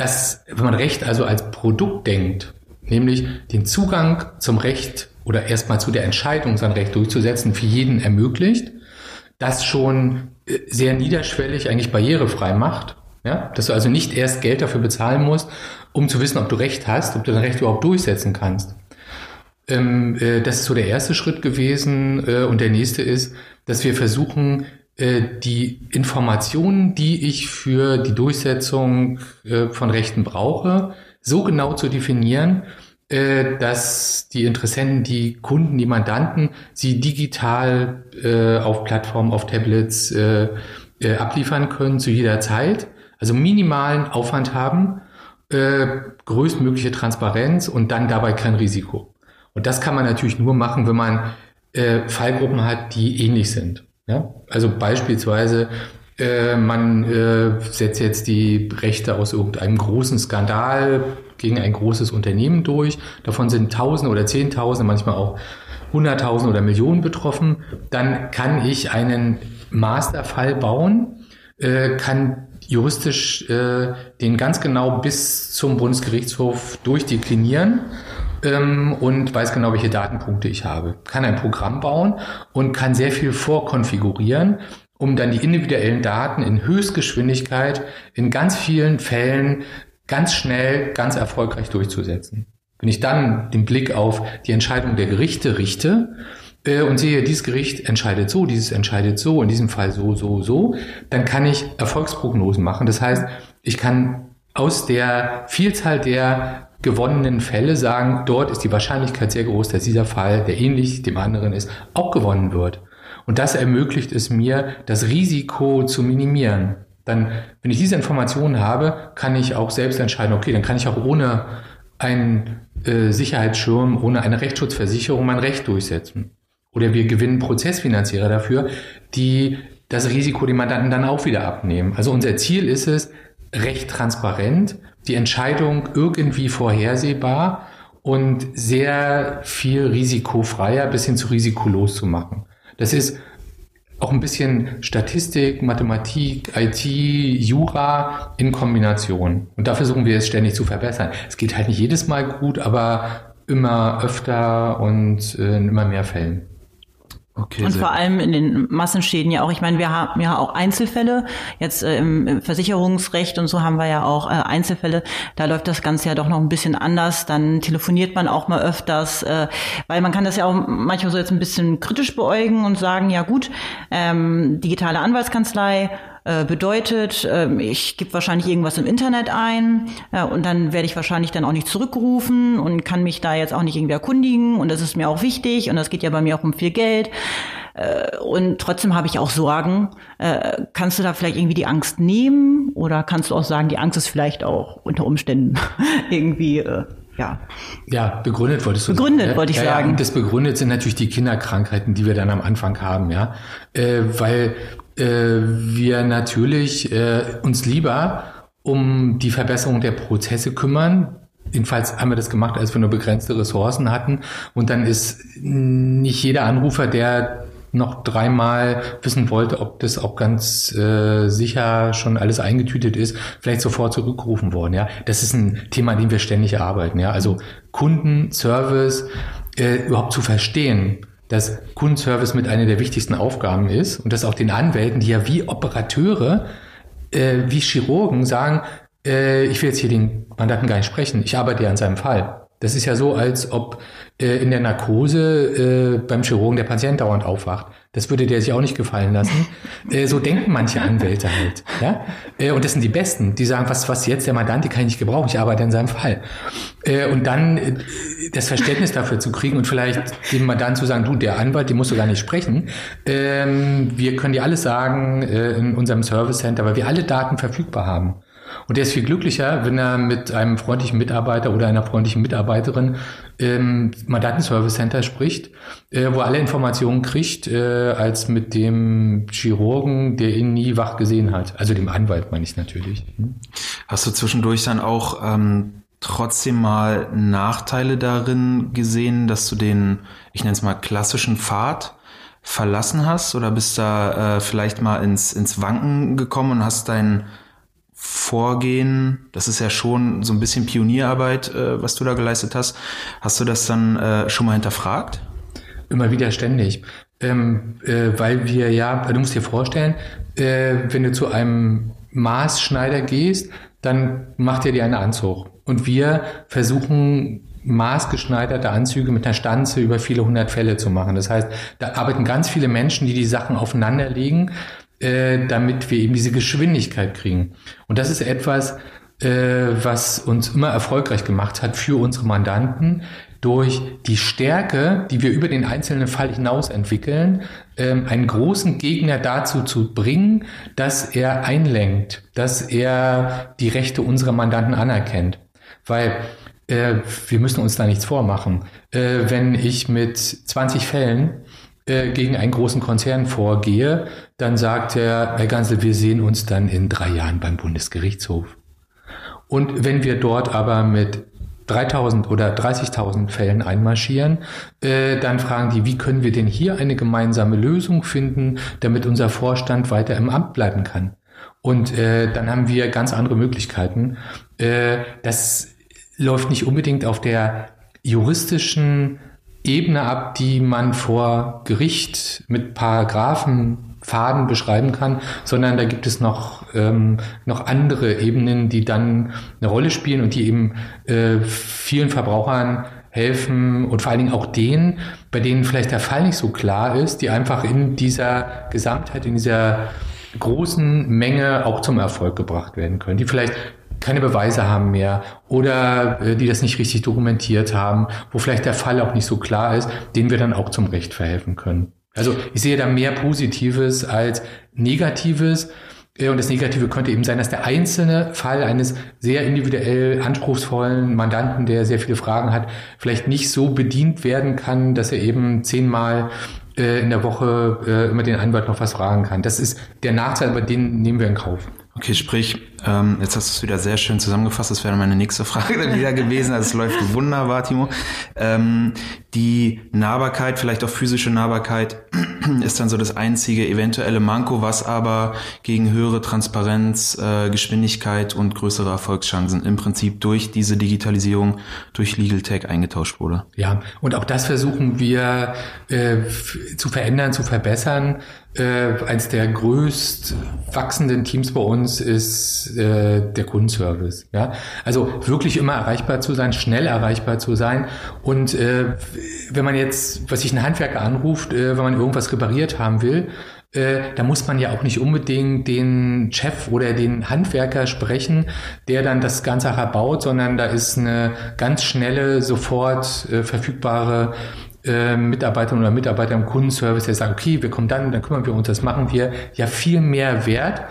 das, wenn man Recht also als Produkt denkt, nämlich den Zugang zum Recht oder erstmal zu der Entscheidung, sein Recht durchzusetzen, für jeden ermöglicht, das schon äh, sehr niederschwellig, eigentlich barrierefrei macht. Ja? Dass du also nicht erst Geld dafür bezahlen musst, um zu wissen, ob du Recht hast, ob du dein Recht überhaupt durchsetzen kannst. Ähm, äh, das ist so der erste Schritt gewesen. Äh, und der nächste ist, dass wir versuchen, die Informationen, die ich für die Durchsetzung äh, von Rechten brauche, so genau zu definieren, äh, dass die Interessenten, die Kunden, die Mandanten sie digital auf Plattformen, auf Tablets abliefern können zu jeder Zeit, also minimalen Aufwand haben, größtmögliche Transparenz und dann dabei kein Risiko. Und das kann man natürlich nur machen, wenn man Fallgruppen hat, die ähnlich sind. Ja? Also beispielsweise, äh, man äh, setzt jetzt die Rechte aus irgendeinem großen Skandal gegen ein großes Unternehmen durch. Davon sind Tausende oder Zehntausende, manchmal auch Hunderttausende oder Millionen betroffen. Dann kann ich einen Masterfall bauen, äh, kann juristisch äh, den ganz genau bis zum Bundesgerichtshof durchdeklinieren ähm, und weiß genau, welche Datenpunkte ich habe. Kann ein Programm bauen und kann sehr viel vorkonfigurieren, um dann die individuellen Daten in Höchstgeschwindigkeit in ganz vielen Fällen ganz schnell, ganz erfolgreich durchzusetzen. Wenn ich dann den Blick auf die Entscheidung der Gerichte richte, äh, und sehe, dieses Gericht entscheidet so, dieses entscheidet so, in diesem Fall so, so, so, dann kann ich Erfolgsprognosen machen. Das heißt, ich kann aus der Vielzahl der gewonnenen Fälle sagen, dort ist die Wahrscheinlichkeit sehr groß, dass dieser Fall, der ähnlich dem anderen ist, auch gewonnen wird. Und das ermöglicht es mir, das Risiko zu minimieren. Dann, wenn ich diese Informationen habe, kann ich auch selbst entscheiden, okay, dann kann ich auch ohne einen äh, Sicherheitsschirm, ohne eine Rechtsschutzversicherung mein Recht durchsetzen. Oder wir gewinnen Prozessfinanzierer dafür, die das Risiko dem Mandanten dann auch wieder abnehmen. Also unser Ziel ist es, recht transparent, die Entscheidung irgendwie vorhersehbar und sehr viel risikofreier bis hin zu risikolos zu machen. Das ist auch ein bisschen Statistik, Mathematik, IT, Jura in Kombination. Und da versuchen wir es ständig zu verbessern. Es geht halt nicht jedes Mal gut, aber immer öfter und äh, in immer mehr Fällen. Okay, und vor allem in den Massenschäden ja auch. Ich meine, wir haben ja auch Einzelfälle. Jetzt äh, im Versicherungsrecht und so haben wir ja auch äh, Einzelfälle. Da läuft das Ganze ja doch noch ein bisschen anders. Dann telefoniert man auch mal öfters, äh, weil man kann das ja auch manchmal so jetzt ein bisschen kritisch beäugen und sagen, ja gut, ähm, digitale Anwaltskanzlei äh, bedeutet, äh, ich gebe wahrscheinlich irgendwas im Internet ein äh, und dann werde ich wahrscheinlich dann auch nicht zurückgerufen und kann mich da jetzt auch nicht irgendwie erkundigen und das ist mir auch wichtig und das geht ja bei mir auch um viel Geld äh, und trotzdem habe ich auch Sorgen. Kannst du da vielleicht irgendwie die Angst nehmen oder kannst du auch sagen, die Angst ist vielleicht auch unter Umständen [laughs] irgendwie ja. Ja, begründet wolltest du Begründet, sagen, wollte ich ja, sagen. Ja, das begründet sind natürlich die Kinderkrankheiten, die wir dann am Anfang haben, ja. Äh, weil wir natürlich äh, uns lieber um die Verbesserung der Prozesse kümmern. Jedenfalls haben wir das gemacht, als wir nur begrenzte Ressourcen hatten. Und dann ist nicht jeder Anrufer, der noch dreimal wissen wollte, ob das auch ganz äh, sicher schon alles eingetütet ist, vielleicht sofort zurückgerufen worden. Ja, das ist ein Thema, an dem wir ständig arbeiten. Ja, also Kunden, Service äh, überhaupt zu verstehen, dass Kundenservice mit einer der wichtigsten Aufgaben ist und dass auch den Anwälten, die ja wie Operateure, äh, wie Chirurgen sagen, äh, ich will jetzt hier den Mandanten gar nicht sprechen, ich arbeite ja an seinem Fall. Das ist ja so, als ob äh, in der Narkose äh, beim Chirurgen der Patient dauernd aufwacht. Das würde der sich auch nicht gefallen lassen. [laughs] Äh, so denken manche Anwälte halt. Ja? Äh, und das sind die Besten, die sagen, was, was jetzt der Mandant, die kann ich nicht gebrauchen, ich arbeite in seinem Fall. Äh, und dann äh, das Verständnis dafür zu kriegen und vielleicht dem Mandant zu sagen, du, der Anwalt, den musst du gar nicht sprechen. Ähm, wir können dir alles sagen äh, in unserem Service Center, weil wir alle Daten verfügbar haben. Und der ist viel glücklicher, wenn er mit einem freundlichen Mitarbeiter oder einer freundlichen Mitarbeiterin im Mandantenservice Center spricht, äh, wo er alle Informationen kriegt, äh, als mit dem Chirurgen, der ihn nie wach gesehen hat. Also dem Anwalt meine ich natürlich. Hm? Hast du zwischendurch dann auch ähm, trotzdem mal Nachteile darin gesehen, dass du den, ich nenne es mal, klassischen Pfad verlassen hast oder bist da äh, vielleicht mal ins, ins Wanken gekommen und hast dein Vorgehen, das ist ja schon so ein bisschen Pionierarbeit, äh, was du da geleistet hast. Hast du das dann äh, schon mal hinterfragt? Immer wieder ständig. Ähm, äh, weil wir ja, du musst dir vorstellen, äh, wenn du zu einem Maßschneider gehst, dann macht er dir einen Anzug. Und wir versuchen maßgeschneiderte Anzüge mit einer Stanze über viele hundert Fälle zu machen. Das heißt, da arbeiten ganz viele Menschen, die die Sachen aufeinanderlegen äh, damit wir eben diese Geschwindigkeit kriegen. Und das ist etwas, äh, was uns immer erfolgreich gemacht hat für unsere Mandanten, durch die Stärke, die wir über den einzelnen Fall hinaus entwickeln, ähm, einen großen Gegner dazu zu bringen, dass er einlenkt, dass er die Rechte unserer Mandanten anerkennt. Weil äh, wir müssen uns da nichts vormachen. Äh, wenn ich mit 20 Fällen äh, gegen einen großen Konzern vorgehe, dann sagt er, Herr Gansel, wir sehen uns dann in drei Jahren beim Bundesgerichtshof. Und wenn wir dort aber mit 3000 oder 30.000 Fällen einmarschieren, äh, dann fragen die, wie können wir denn hier eine gemeinsame Lösung finden, damit unser Vorstand weiter im Amt bleiben kann. Und äh, dann haben wir ganz andere Möglichkeiten. Äh, das läuft nicht unbedingt auf der juristischen Ebene ab, die man vor Gericht mit Paragraphen Faden beschreiben kann, sondern da gibt es noch, ähm, noch andere Ebenen, die dann eine Rolle spielen und die eben äh, vielen Verbrauchern helfen und vor allen Dingen auch denen, bei denen vielleicht der Fall nicht so klar ist, die einfach in dieser Gesamtheit, in dieser großen Menge auch zum Erfolg gebracht werden können, die vielleicht keine Beweise haben mehr oder äh, die das nicht richtig dokumentiert haben, wo vielleicht der Fall auch nicht so klar ist, denen wir dann auch zum Recht verhelfen können. Also ich sehe da mehr Positives als Negatives. Äh, und das Negative könnte eben sein, dass der einzelne Fall eines sehr individuell anspruchsvollen Mandanten, der sehr viele Fragen hat, vielleicht nicht so bedient werden kann, dass er eben zehnmal äh, in der Woche äh, immer den Anwalt noch was fragen kann. Das ist der Nachteil, aber den nehmen wir in Kauf. Okay, sprich, ähm, jetzt hast du es wieder sehr schön zusammengefasst. Das wäre meine nächste Frage dann wieder gewesen. Also es läuft wunderbar, Timo. Ähm, die Nahbarkeit, vielleicht auch physische Nahbarkeit, [clears throat] ist dann so das einzige eventuelle Manko, was aber gegen höhere Transparenz, äh, Geschwindigkeit und größere Erfolgschancen im Prinzip durch diese Digitalisierung, durch Legal Tech eingetauscht wurde. Ja, und auch das versuchen wir äh, zu verändern, zu verbessern. Äh, eines der größt wachsenden Teams bei uns ist äh, der Kundenservice. Ja? Also wirklich immer erreichbar zu sein, schnell erreichbar zu sein. Und äh, wenn man jetzt, was sich ein Handwerker anruft, äh, wenn man irgendwas repariert haben will, äh, da muss man ja auch nicht unbedingt den Chef oder den Handwerker sprechen, der dann das Ganze baut, sondern da ist eine ganz schnelle, sofort äh, verfügbare äh, Mitarbeiterin oder Mitarbeiter im Kundenservice, der sagt, okay, wir kommen dann, dann kümmern wir uns, das machen wir, ja viel mehr wert,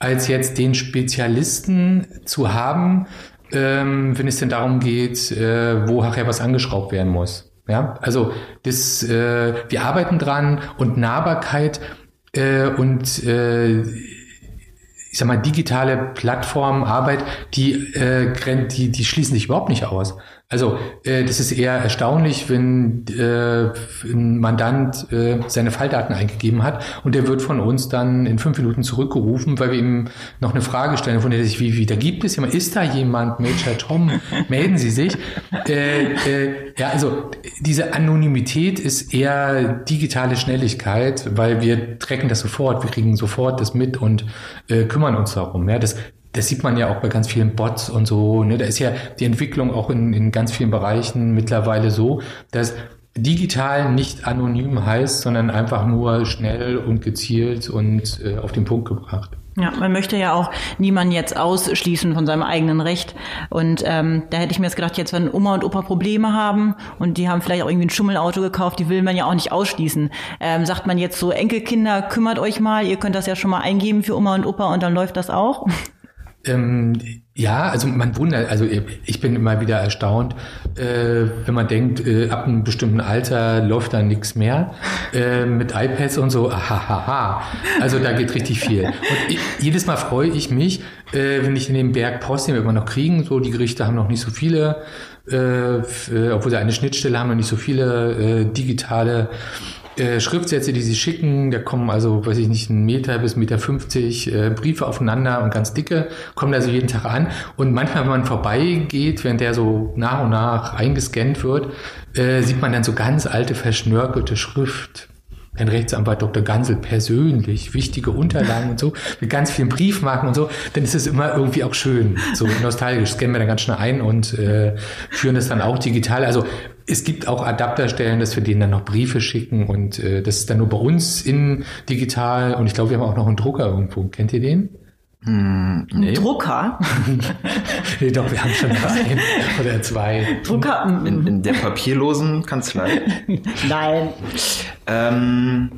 als jetzt den Spezialisten zu haben, ähm, wenn es denn darum geht, äh, wo nachher was angeschraubt werden muss. Ja, also das, äh, wir arbeiten dran und Nahbarkeit äh, und äh, ich sag mal, digitale Plattformen, Arbeit, die, äh, die, die schließen sich überhaupt nicht aus. Also äh, das ist eher erstaunlich, wenn äh, ein Mandant äh, seine Falldaten eingegeben hat und der wird von uns dann in fünf Minuten zurückgerufen, weil wir ihm noch eine Frage stellen, von der sich wie, wie da gibt es jemand, ist da jemand, Major Tom, [laughs] melden Sie sich. Äh, äh, ja, also diese Anonymität ist eher digitale Schnelligkeit, weil wir tracken das sofort, wir kriegen sofort das mit und äh, kümmern uns darum. Ja, das das sieht man ja auch bei ganz vielen Bots und so. Ne? Da ist ja die Entwicklung auch in, in ganz vielen Bereichen mittlerweile so, dass digital nicht anonym heißt, sondern einfach nur schnell und gezielt und äh, auf den Punkt gebracht. Ja, man möchte ja auch niemanden jetzt ausschließen von seinem eigenen Recht. Und ähm, da hätte ich mir jetzt gedacht, jetzt wenn Oma und Opa Probleme haben und die haben vielleicht auch irgendwie ein Schummelauto gekauft, die will man ja auch nicht ausschließen. Ähm, sagt man jetzt so, Enkelkinder, kümmert euch mal, ihr könnt das ja schon mal eingeben für Oma und Opa und dann läuft das auch? Ähm, ja, also man wundert, also ich bin immer wieder erstaunt, äh, wenn man denkt, äh, ab einem bestimmten Alter läuft da nichts mehr äh, mit iPads und so. Ahahaha. Also da geht richtig viel. Und ich, jedes Mal freue ich mich, äh, wenn ich in den Berg Post, den wir immer noch kriegen, so die Gerichte haben noch nicht so viele, äh, obwohl sie eine Schnittstelle haben, noch nicht so viele äh, digitale äh, Schriftsätze, die sie schicken, da kommen also, weiß ich nicht, ein Meter bis Meter 50 äh, Briefe aufeinander und ganz dicke, kommen also jeden Tag an. Und manchmal, wenn man vorbeigeht, während der so nach und nach eingescannt wird, äh, sieht man dann so ganz alte, verschnörkelte Schrift. Herrn Rechtsanwalt Dr. Gansel persönlich, wichtige Unterlagen und so, mit ganz vielen Briefmarken und so, dann ist es immer irgendwie auch schön, so nostalgisch. Scannen wir dann ganz schnell ein und äh, führen das dann auch digital. Also es gibt auch Adapterstellen, dass wir denen dann noch Briefe schicken und äh, das ist dann nur bei uns in digital und ich glaube, wir haben auch noch einen Drucker irgendwo. Kennt ihr den? Hm, nee. Drucker? [laughs] nee, doch, wir haben schon [laughs] einen oder zwei. Drucker? In, in der papierlosen Kanzlei? [laughs] Nein. Ähm,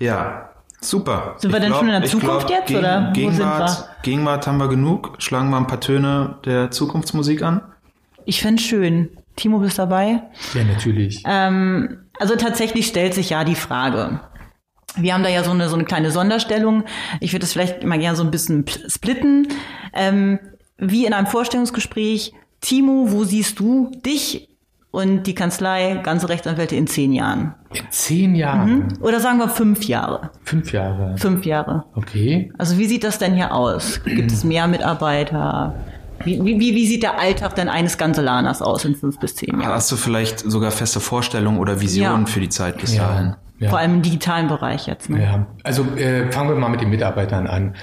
ja, super. Sind wir denn schon in der Zukunft glaub, jetzt? Gegen, oder Gegenwart, Gegenwart haben wir genug. Schlagen wir ein paar Töne der Zukunftsmusik an. Ich fände schön. Timo, bist dabei? Ja, natürlich. Ähm, also tatsächlich stellt sich ja die Frage. Wir haben da ja so eine, so eine kleine Sonderstellung. Ich würde das vielleicht mal gerne so ein bisschen splitten. Ähm, wie in einem Vorstellungsgespräch. Timo, wo siehst du dich und die Kanzlei Ganze Rechtsanwälte in zehn Jahren? In zehn Jahren? Mhm. Oder sagen wir fünf Jahre. Fünf Jahre. Fünf Jahre. Okay. Also wie sieht das denn hier aus? Gibt es [clears throat] mehr Mitarbeiter? Wie, wie, wie sieht der Alltag denn eines Ganzelaners aus in fünf bis zehn Jahren? Hast du vielleicht sogar feste Vorstellungen oder Visionen ja. für die Zeit bis ja. dahin? Ja. Vor allem im digitalen Bereich jetzt. Ne? Ja, also äh, fangen wir mal mit den Mitarbeitern an.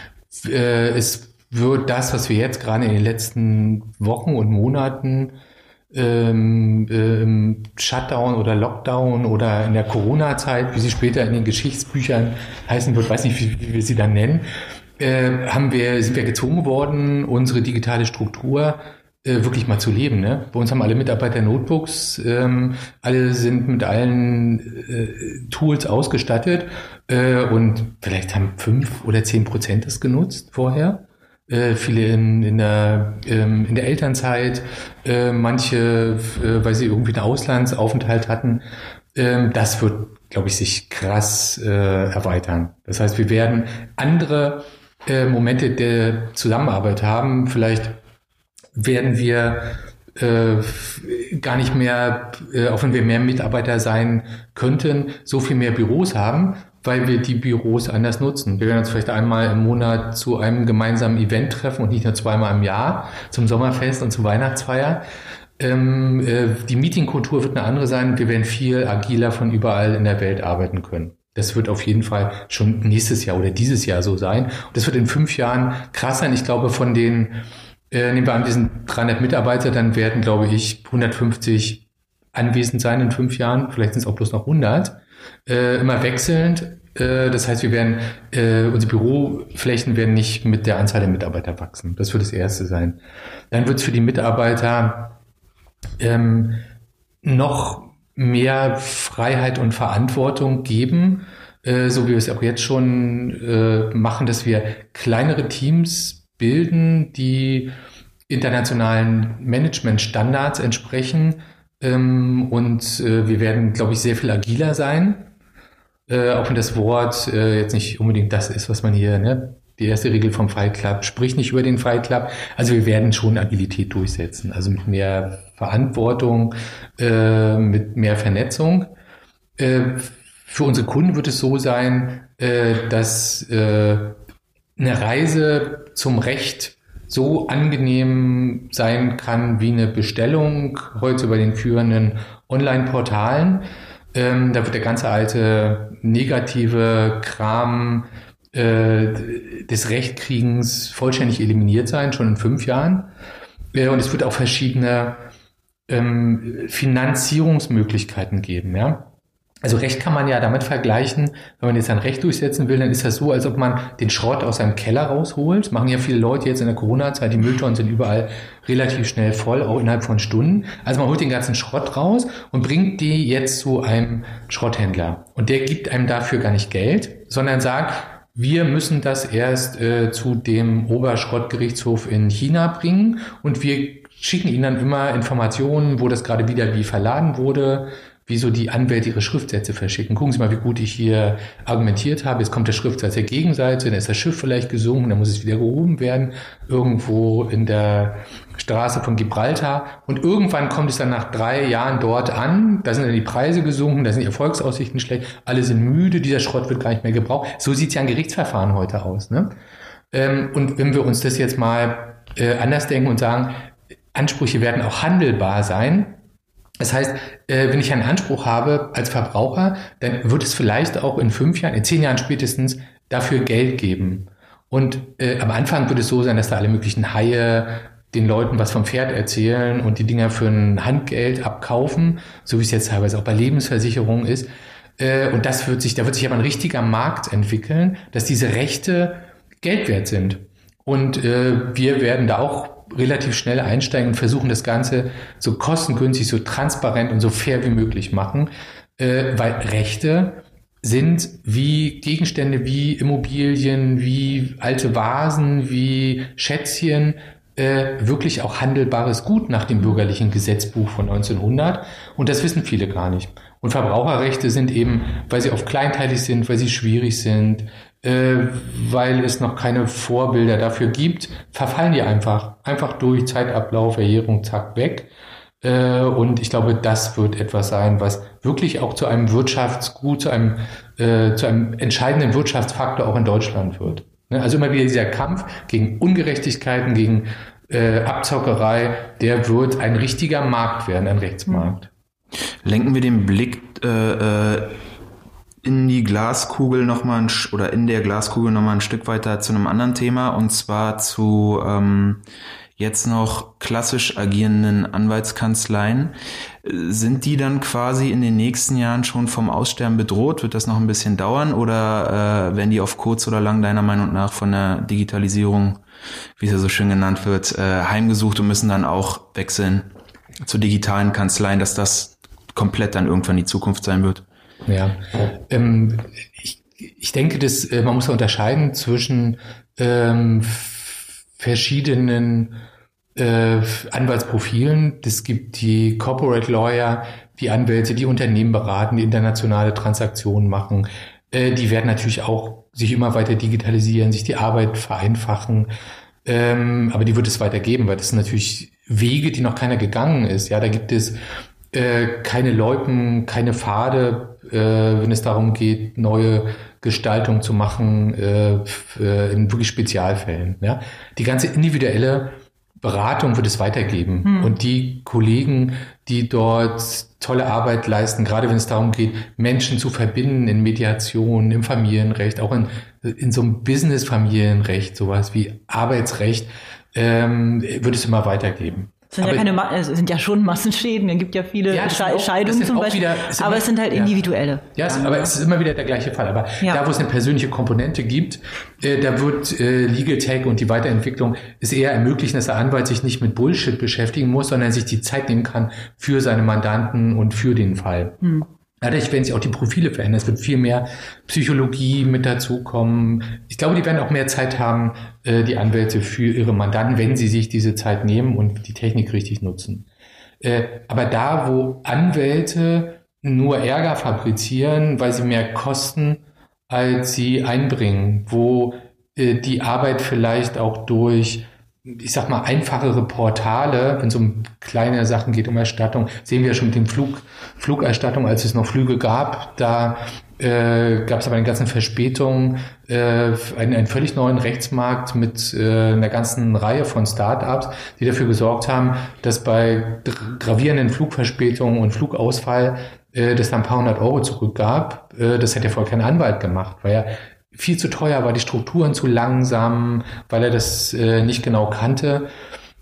Äh, es wird das, was wir jetzt gerade in den letzten Wochen und Monaten ähm, ähm, Shutdown oder Lockdown oder in der Corona-Zeit, wie sie später in den Geschichtsbüchern heißen wird, weiß nicht, wie, wie wir sie dann nennen, äh, haben wir, sind wir gezwungen worden, unsere digitale Struktur äh, wirklich mal zu leben. Ne? Bei uns haben alle Mitarbeiter Notebooks, ähm, alle sind mit allen äh, Tools ausgestattet äh, und vielleicht haben fünf oder zehn Prozent das genutzt vorher. Äh, viele in, in, der, ähm, in der Elternzeit, äh, manche, äh, weil sie irgendwie einen Auslandsaufenthalt hatten. Ähm, das wird, glaube ich, sich krass äh, erweitern. Das heißt, wir werden andere äh, Momente der Zusammenarbeit haben. Vielleicht werden wir äh, gar nicht mehr, äh, auch wenn wir mehr Mitarbeiter sein könnten, so viel mehr Büros haben, weil wir die Büros anders nutzen. Wir werden uns vielleicht einmal im Monat zu einem gemeinsamen Event treffen und nicht nur zweimal im Jahr zum Sommerfest und zur Weihnachtsfeier. Ähm, äh, die Meetingkultur wird eine andere sein. Wir werden viel agiler von überall in der Welt arbeiten können. Das wird auf jeden Fall schon nächstes Jahr oder dieses Jahr so sein. Und das wird in fünf Jahren krass sein. Ich glaube, von den, äh, nehmen wir an, diesen 300 Mitarbeiter, dann werden, glaube ich, 150 anwesend sein in fünf Jahren. Vielleicht sind es auch bloß noch 100. Äh, immer wechselnd. Äh, das heißt, wir werden, äh, unsere Büroflächen werden nicht mit der Anzahl der Mitarbeiter wachsen. Das wird das Erste sein. Dann wird es für die Mitarbeiter ähm, noch mehr Freiheit und Verantwortung geben, äh, so wie wir es auch jetzt schon äh, machen, dass wir kleinere Teams bilden, die internationalen Managementstandards entsprechen. Ähm, und äh, wir werden, glaube ich, sehr viel agiler sein. Auch wenn das Wort jetzt nicht unbedingt das ist, was man hier ne, Die erste Regel vom Fight Club, sprich nicht über den Fight Club. Also wir werden schon Agilität durchsetzen. Also mit mehr Verantwortung, äh, mit mehr Vernetzung. Äh, für unsere Kunden wird es so sein, äh, dass äh, eine Reise zum Recht so angenehm sein kann wie eine Bestellung heute bei den führenden Online-Portalen. Ähm, da wird der ganze alte negative Kram äh, des Rechtkriegens vollständig eliminiert sein, schon in fünf Jahren. Äh, und es wird auch verschiedene ähm, Finanzierungsmöglichkeiten geben. Ja? Also Recht kann man ja damit vergleichen, wenn man jetzt ein Recht durchsetzen will, dann ist das so, als ob man den Schrott aus seinem Keller rausholt. Das machen ja viele Leute jetzt in der Corona-Zeit, die Mülltonnen sind überall relativ schnell voll, auch innerhalb von Stunden. Also man holt den ganzen Schrott raus und bringt die jetzt zu einem Schrotthändler. Und der gibt einem dafür gar nicht Geld, sondern sagt, wir müssen das erst äh, zu dem Oberschrottgerichtshof in China bringen und wir schicken ihnen dann immer Informationen, wo das gerade wieder wie verladen wurde, wie so die Anwälte ihre Schriftsätze verschicken. Gucken Sie mal, wie gut ich hier argumentiert habe. Jetzt kommt der Schriftsatz der Gegenseite, dann ist das Schiff vielleicht gesunken, dann muss es wieder gehoben werden, irgendwo in der Straße von Gibraltar. Und irgendwann kommt es dann nach drei Jahren dort an, da sind dann die Preise gesunken, da sind die Erfolgsaussichten schlecht, alle sind müde, dieser Schrott wird gar nicht mehr gebraucht. So sieht ja ein Gerichtsverfahren heute aus. Ne? Ähm, und wenn wir uns das jetzt mal äh, anders denken und sagen, Ansprüche werden auch handelbar sein, das heißt, äh, wenn ich einen Anspruch habe als Verbraucher, dann wird es vielleicht auch in fünf Jahren, in zehn Jahren spätestens dafür Geld geben. Und äh, am Anfang wird es so sein, dass da alle möglichen Haie den Leuten was vom Pferd erzählen und die Dinger für ein Handgeld abkaufen, so wie es jetzt teilweise auch bei Lebensversicherungen ist. Äh, und das wird sich, da wird sich aber ein richtiger Markt entwickeln, dass diese Rechte Geld wert sind. Und äh, wir werden da auch relativ schnell einsteigen und versuchen das Ganze so kostengünstig, so transparent und so fair wie möglich machen, äh, weil Rechte sind wie Gegenstände, wie Immobilien, wie alte Vasen, wie Schätzchen, äh, wirklich auch handelbares Gut nach dem bürgerlichen Gesetzbuch von 1900. Und das wissen viele gar nicht. Und Verbraucherrechte sind eben, weil sie oft kleinteilig sind, weil sie schwierig sind, weil es noch keine Vorbilder dafür gibt, verfallen die einfach. Einfach durch Zeitablauf, Erhärung, zack, weg. Äh, und ich glaube, das wird etwas sein, was wirklich auch zu einem Wirtschaftsgut, zu einem, äh, zu einem entscheidenden Wirtschaftsfaktor auch in Deutschland wird. Ne? Also immer wieder dieser Kampf gegen Ungerechtigkeiten, gegen äh, Abzockerei, der wird ein richtiger Markt werden, ein Rechtsmarkt. Lenken wir den Blick äh, äh in die Glaskugel nochmal ein, oder in der Glaskugel nochmal ein Stück weiter zu einem anderen Thema und zwar zu ähm, jetzt noch klassisch agierenden Anwaltskanzleien. Sind die dann quasi in den nächsten Jahren schon vom Aussterben bedroht? Wird das noch ein bisschen dauern oder äh, werden die auf kurz oder lang deiner Meinung nach von der Digitalisierung, wie es ja so schön genannt wird, äh, heimgesucht und müssen dann auch wechseln zu digitalen Kanzleien, dass das komplett dann irgendwann die Zukunft sein wird? Ja, ähm, ich, ich denke, dass äh, man muss unterscheiden zwischen ähm, verschiedenen äh, Anwaltsprofilen. Es gibt die Corporate Lawyer, die Anwälte, die Unternehmen beraten, die internationale Transaktionen machen. Äh, die werden natürlich auch sich immer weiter digitalisieren, sich die Arbeit vereinfachen. Ähm, aber die wird es weitergeben, weil das sind natürlich Wege, die noch keiner gegangen ist. Ja, da gibt es äh, keine Loipen, keine Pfade, äh, wenn es darum geht, neue Gestaltung zu machen äh, äh, in wirklich Spezialfällen. Ja? Die ganze individuelle Beratung wird es weitergeben. Hm. Und die Kollegen, die dort tolle Arbeit leisten, gerade wenn es darum geht, Menschen zu verbinden in Mediation, im Familienrecht, auch in, in so einem Business-Familienrecht, sowas wie Arbeitsrecht, ähm, wird es immer weitergeben. Sind, ja keine, es sind ja schon Massenschäden, es gibt ja viele ja, auch, Scheidungen zum Beispiel, wieder, aber immer, es sind halt individuelle. Ja, es, aber es ist immer wieder der gleiche Fall. Aber ja. da, wo es eine persönliche Komponente gibt, äh, da wird äh, Legal Tech und die Weiterentwicklung es eher ermöglichen, dass der Anwalt sich nicht mit Bullshit beschäftigen muss, sondern sich die Zeit nehmen kann für seine Mandanten und für den Fall. Hm. Dadurch werden sich auch die Profile verändern. Es wird viel mehr Psychologie mit dazukommen. Ich glaube, die werden auch mehr Zeit haben, äh, die Anwälte für ihre Mandanten, wenn sie sich diese Zeit nehmen und die Technik richtig nutzen. Äh, aber da, wo Anwälte nur Ärger fabrizieren, weil sie mehr kosten, als sie einbringen, wo äh, die Arbeit vielleicht auch durch ich sag mal, einfachere Portale, wenn es um kleine Sachen geht, um Erstattung, sehen wir schon mit den Flug, Flugerstattung, als es noch Flüge gab, da äh, gab es aber eine ganzen Verspätung, äh, einen, einen völlig neuen Rechtsmarkt mit äh, einer ganzen Reihe von Start-ups, die dafür gesorgt haben, dass bei gravierenden Flugverspätungen und Flugausfall äh, das dann ein paar hundert Euro zurückgab. Äh, das hätte ja vorher kein Anwalt gemacht, weil ja viel zu teuer war, die Strukturen zu langsam, weil er das äh, nicht genau kannte.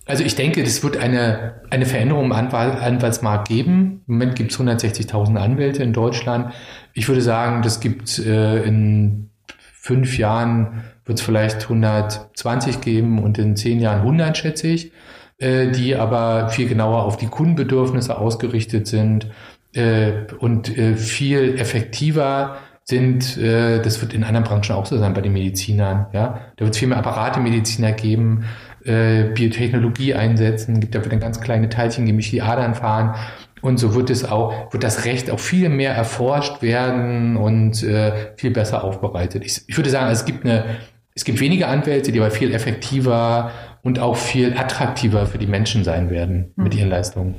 Also ich denke, es wird eine, eine Veränderung im Anwalt, Anwaltsmarkt geben. Im Moment gibt es 160.000 Anwälte in Deutschland. Ich würde sagen, das gibt äh, in fünf Jahren wird es vielleicht 120 geben und in zehn Jahren 100, schätze ich, äh, die aber viel genauer auf die Kundenbedürfnisse ausgerichtet sind äh, und äh, viel effektiver sind, äh, das wird in anderen Branchen auch so sein bei den Medizinern. Ja, da wird es viel mehr Apparatemediziner geben, äh, Biotechnologie einsetzen, gibt dafür dann ganz kleine Teilchen, die mich die Adern fahren. Und so wird es auch, wird das Recht auch viel mehr erforscht werden und äh, viel besser aufbereitet. Ich, ich würde sagen, es gibt eine, es gibt weniger Anwälte, die aber viel effektiver und auch viel attraktiver für die Menschen sein werden mit hm. ihren Leistungen.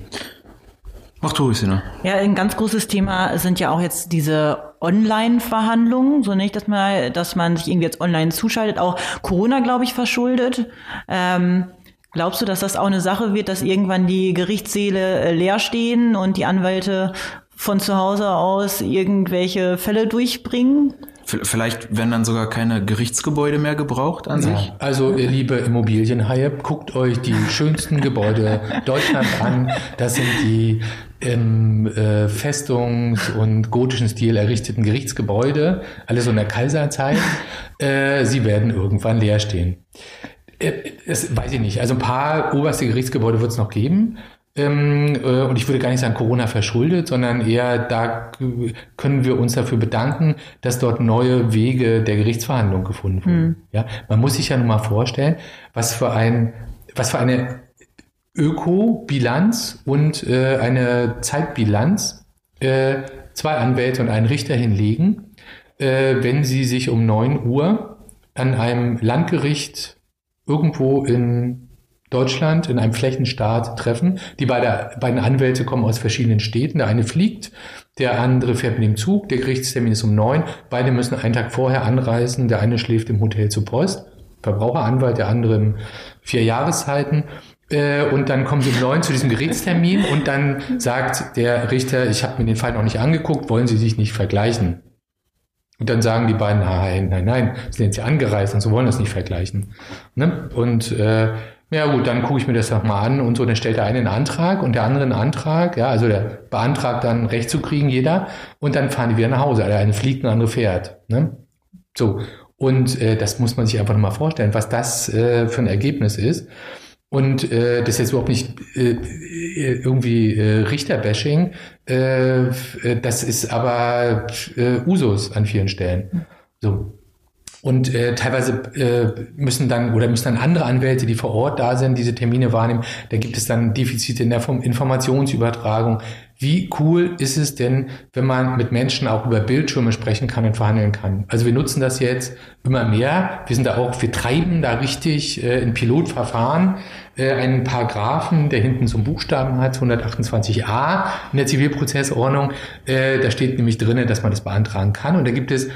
Mach du, Christina. Ja, ein ganz großes Thema sind ja auch jetzt diese Online-Verhandlungen, so nicht, dass man, dass man sich irgendwie jetzt online zuschaltet, auch Corona, glaube ich, verschuldet. Ähm, glaubst du, dass das auch eine Sache wird, dass irgendwann die Gerichtssäle äh, leer stehen und die Anwälte von zu Hause aus irgendwelche Fälle durchbringen? Vielleicht werden dann sogar keine Gerichtsgebäude mehr gebraucht an ja. sich. Also ihr liebe Immobilienhaie, guckt euch die schönsten Gebäude Deutschlands an. Das sind die im äh, Festungs- und gotischen Stil errichteten Gerichtsgebäude, alles so in der Kaiserzeit. Äh, sie werden irgendwann leer stehen. Äh, das weiß ich nicht. Also ein paar oberste Gerichtsgebäude wird es noch geben. Ähm, äh, und ich würde gar nicht sagen Corona verschuldet, sondern eher da können wir uns dafür bedanken, dass dort neue Wege der Gerichtsverhandlung gefunden wurden. Mhm. Ja, man muss sich ja nun mal vorstellen, was für ein, was für eine Ökobilanz und äh, eine Zeitbilanz äh, zwei Anwälte und einen Richter hinlegen, äh, wenn sie sich um neun Uhr an einem Landgericht irgendwo in Deutschland in einem Flächenstaat treffen. Die beiden Anwälte kommen aus verschiedenen Städten. Der eine fliegt, der andere fährt mit dem Zug. Der Gerichtstermin ist um neun. Beide müssen einen Tag vorher anreisen. Der eine schläft im Hotel zur Post. Verbraucheranwalt, der andere im vier Jahreszeiten. Äh, und dann kommen sie um neun zu diesem Gerichtstermin und dann sagt der Richter, ich habe mir den Fall noch nicht angeguckt, wollen Sie sich nicht vergleichen? Und dann sagen die beiden, nein, nein, nein, sie sind jetzt hier angereist und so wollen das nicht vergleichen. Ne? Und äh, ja gut, dann gucke ich mir das nochmal an und so, dann stellt der eine einen Antrag und der andere einen Antrag, ja, also der beantragt dann Recht zu kriegen, jeder, und dann fahren die wieder nach Hause. Der eine fliegt, der andere fährt. Ne? So, und äh, das muss man sich einfach nochmal vorstellen, was das äh, für ein Ergebnis ist. Und äh, das ist jetzt überhaupt nicht äh, äh irgendwie äh, Richterbashing, äh, äh, das ist aber äh, Usus an vielen Stellen. So, und äh, teilweise äh, müssen dann oder müssen dann andere Anwälte, die vor Ort da sind, diese Termine wahrnehmen. Da gibt es dann Defizite in der Informationsübertragung. Wie cool ist es denn, wenn man mit Menschen auch über Bildschirme sprechen kann und verhandeln kann? Also wir nutzen das jetzt immer mehr. Wir sind da auch, wir treiben da richtig äh, in Pilotverfahren äh, einen Paragraphen, der hinten so einen Buchstaben hat, 128a in der Zivilprozessordnung. Äh, da steht nämlich drinnen, dass man das beantragen kann. Und da gibt es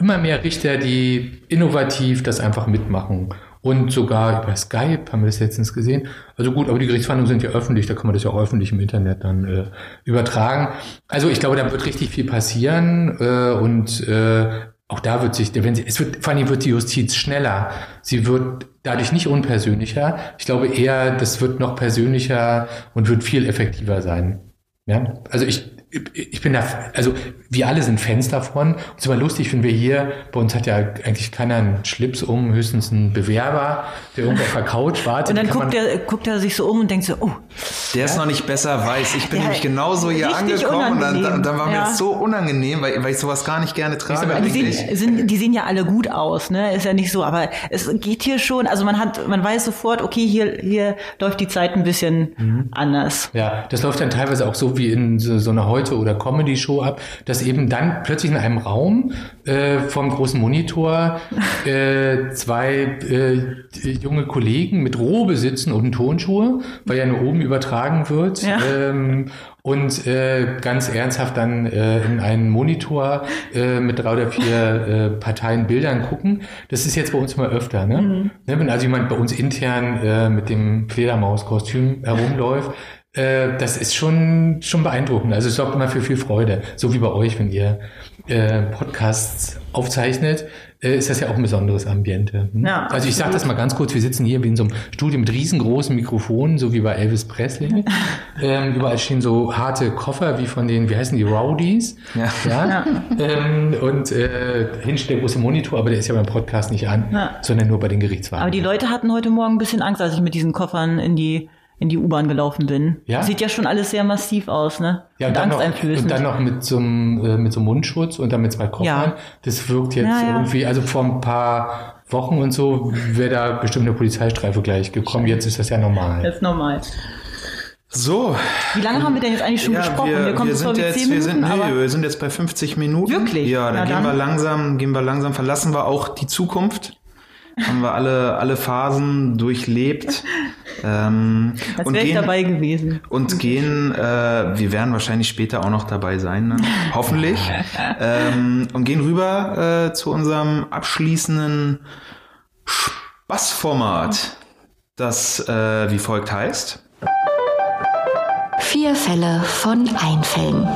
immer mehr Richter, die innovativ das einfach mitmachen. Und sogar über Skype haben wir das letztens gesehen. Also gut, aber die Gerichtsverhandlungen sind ja öffentlich, da kann man das ja auch öffentlich im Internet dann äh, übertragen. Also ich glaube, da wird richtig viel passieren äh, und äh, auch da wird sich, wenn sie, es wird, vor allem wird die Justiz schneller. Sie wird dadurch nicht unpersönlicher. Ich glaube eher, das wird noch persönlicher und wird viel effektiver sein. Ja, also ich, ich bin da, also wir alle sind Fans davon. Und es ist immer lustig, wenn wir hier, bei uns hat ja eigentlich keiner einen Schlips um, höchstens ein Bewerber, der irgendwo auf der Couch wartet. Und dann guckt er, guckt er sich so um und denkt so, oh. Der ist noch nicht besser weiß. Ich bin ja, nämlich genauso hier angekommen und dann, dann, dann war mir ja. das so unangenehm, weil, weil ich sowas gar nicht gerne trage. Die sehen, sind, die sehen ja alle gut aus, ne? Ist ja nicht so, aber es geht hier schon, also man hat, man weiß sofort, okay, hier, hier läuft die Zeit ein bisschen mhm. anders. Ja, das läuft dann teilweise auch so wie in so, so einer Leute oder Comedy-Show ab, dass eben dann plötzlich in einem Raum äh, vom großen Monitor [laughs] äh, zwei äh, junge Kollegen mit Robe sitzen und Tonschuhe, weil ja nur oben übertragen wird. Ja. Ähm, und äh, ganz ernsthaft dann äh, in einen Monitor äh, mit drei oder vier äh, Parteien Bildern gucken. Das ist jetzt bei uns immer öfter. Ne? Mhm. Ne, wenn also jemand bei uns intern äh, mit dem Fledermauskostüm herumläuft, äh, das ist schon schon beeindruckend. Also es sorgt immer für viel Freude, so wie bei euch, wenn ihr äh, Podcasts aufzeichnet äh, ist das ja auch ein besonderes Ambiente. Hm? Ja, also ich sage das mal ganz kurz, wir sitzen hier wie in so einem Studio mit riesengroßen Mikrofonen, so wie bei Elvis Presley. [laughs] ähm, überall stehen so harte Koffer wie von den, wie heißen die, Rowdies. Ja. ja? Ähm, und äh, hinten steht der große Monitor, aber der ist ja beim Podcast nicht an, Ja. sondern nur bei den Gerichtswagen. Aber die Leute hatten heute Morgen ein bisschen Angst, als ich mit diesen Koffern in die in die U-Bahn gelaufen bin. Ja? Sieht ja schon alles sehr massiv aus, ne? ja, und dann, noch, und dann noch mit so einem, äh, mit so einem Mundschutz und dann mit zwei Koffern. Ja. Das wirkt jetzt Ja, ja. irgendwie, also vor ein paar Wochen und so wäre da bestimmt eine Polizeistreife gleich gekommen. Jetzt ist das ja normal. Das ist normal. So, Wie lange haben wir denn jetzt eigentlich schon ja, gesprochen? wir, kommen wir so vor sind jetzt, zehn wir sind, Minuten, nee, aber wir sind jetzt bei 50 Minuten. Wirklich? Ja, da Na gehen dann. wir langsam, gehen wir langsam, verlassen wir auch die Zukunft. Haben wir alle, alle Phasen durchlebt. [laughs] Ähm, als und wäre ich gehen, dabei gewesen. und gehen, äh, wir werden wahrscheinlich später auch noch dabei sein, ne? hoffentlich, [laughs] ähm, und gehen rüber äh, zu unserem abschließenden Spaßformat, das äh, wie folgt heißt. Vier Fälle von Einfällen.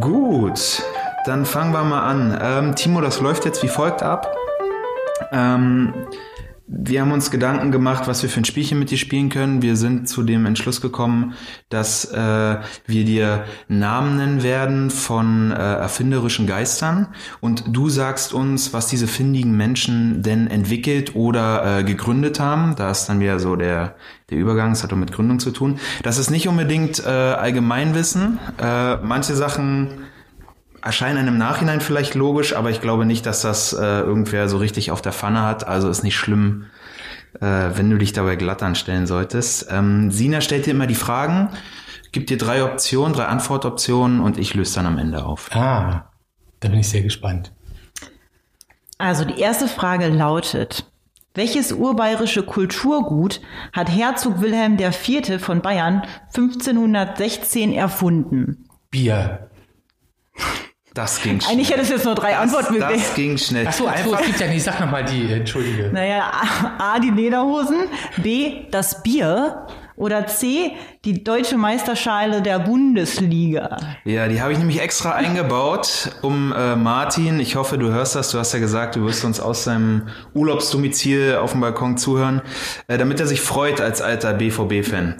Gut, dann fangen wir mal an. Ähm, Timo, das läuft jetzt wie folgt ab. Ähm, wir haben uns Gedanken gemacht, was wir für ein Spielchen mit dir spielen können. Wir sind zu dem Entschluss gekommen, dass äh, wir dir Namen nennen werden von äh, erfinderischen Geistern und du sagst uns, was diese findigen Menschen denn entwickelt oder äh, gegründet haben. Da ist dann wieder so der, der Übergang, das hat auch mit Gründung zu tun. Das ist nicht unbedingt äh, Allgemeinwissen. Äh, manche Sachen erscheinen einem im Nachhinein vielleicht logisch, aber ich glaube nicht, dass das äh, irgendwer so richtig auf der Pfanne hat. Also ist nicht schlimm, äh, wenn du dich dabei glatt anstellen solltest. Ähm, Sina stellt dir immer die Fragen, gibt dir drei Optionen, drei Antwortoptionen und ich löse dann am Ende auf. Ah, da bin ich sehr gespannt. Also die erste Frage lautet, welches urbayerische Kulturgut hat Herzog Wilhelm IV. von Bayern 1516 erfunden? Bier. Das ging schnell. Eigentlich hätte es jetzt nur drei das, Antwortmöglichkeiten. das ging schnell. Ach so, ach so, es gibt ja nicht, sag nochmal die, entschuldige. Naja, A, A, die Lederhosen, B, das Bier oder C, die deutsche Meisterschale der Bundesliga. Ja, die habe ich nämlich extra eingebaut, um äh, Martin, ich hoffe, du hörst das, du hast ja gesagt, du wirst uns aus seinem Urlaubsdomizil auf dem Balkon zuhören, äh, damit er sich freut als alter BVB-Fan.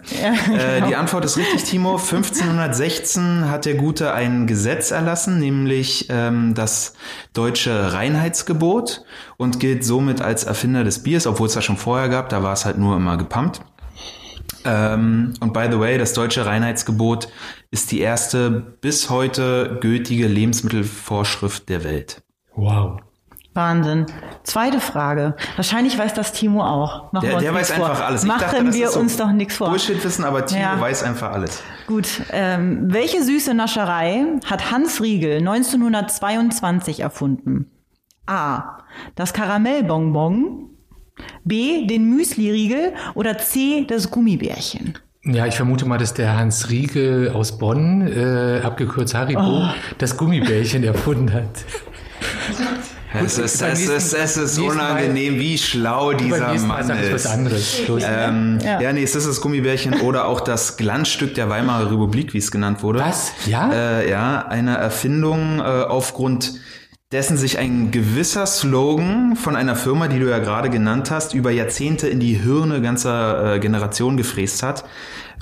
äh, die Antwort ist richtig, Timo. 1516 hat der Gute ein Gesetz erlassen, nämlich ähm, das deutsche Reinheitsgebot und gilt somit als Erfinder des Biers, obwohl es das schon vorher gab, da war es halt nur immer gepumpt. Ähm, und by the way, das deutsche Reinheitsgebot ist die erste bis heute gültige Lebensmittelvorschrift der Welt. Wow. Wahnsinn. Zweite Frage. Wahrscheinlich weiß das Timo auch. Machen Der, der weiß vor. einfach alles. Ich Machen dachte, das wir ist so uns doch nichts vor. Bullshit-Wissen, aber Timo Ja. weiß einfach alles. Gut. Ähm, welche süße Nascherei hat Hans Riegel 1922 erfunden? A. Das Karamellbonbon. B. Den Müsli-Riegel. Oder C. Das Gummibärchen. Ja, ich vermute mal, dass der Hans Riegel aus Bonn, äh, abgekürzt Haribo, Oh. das Gummibärchen [laughs] erfunden hat. Es ist, es nächsten- ist, es ist unangenehm, wie schlau dieser Mann ist. Ähm, Ja. ja. nee, es ist das Gummibärchen [laughs] oder auch das Glanzstück der Weimarer Republik, wie es genannt wurde. Was? Ja? Äh, ja, eine Erfindung äh, aufgrund dessen sich ein gewisser Slogan von einer Firma, die du ja gerade genannt hast, über Jahrzehnte in die Hirne ganzer äh, Generationen gefräst hat.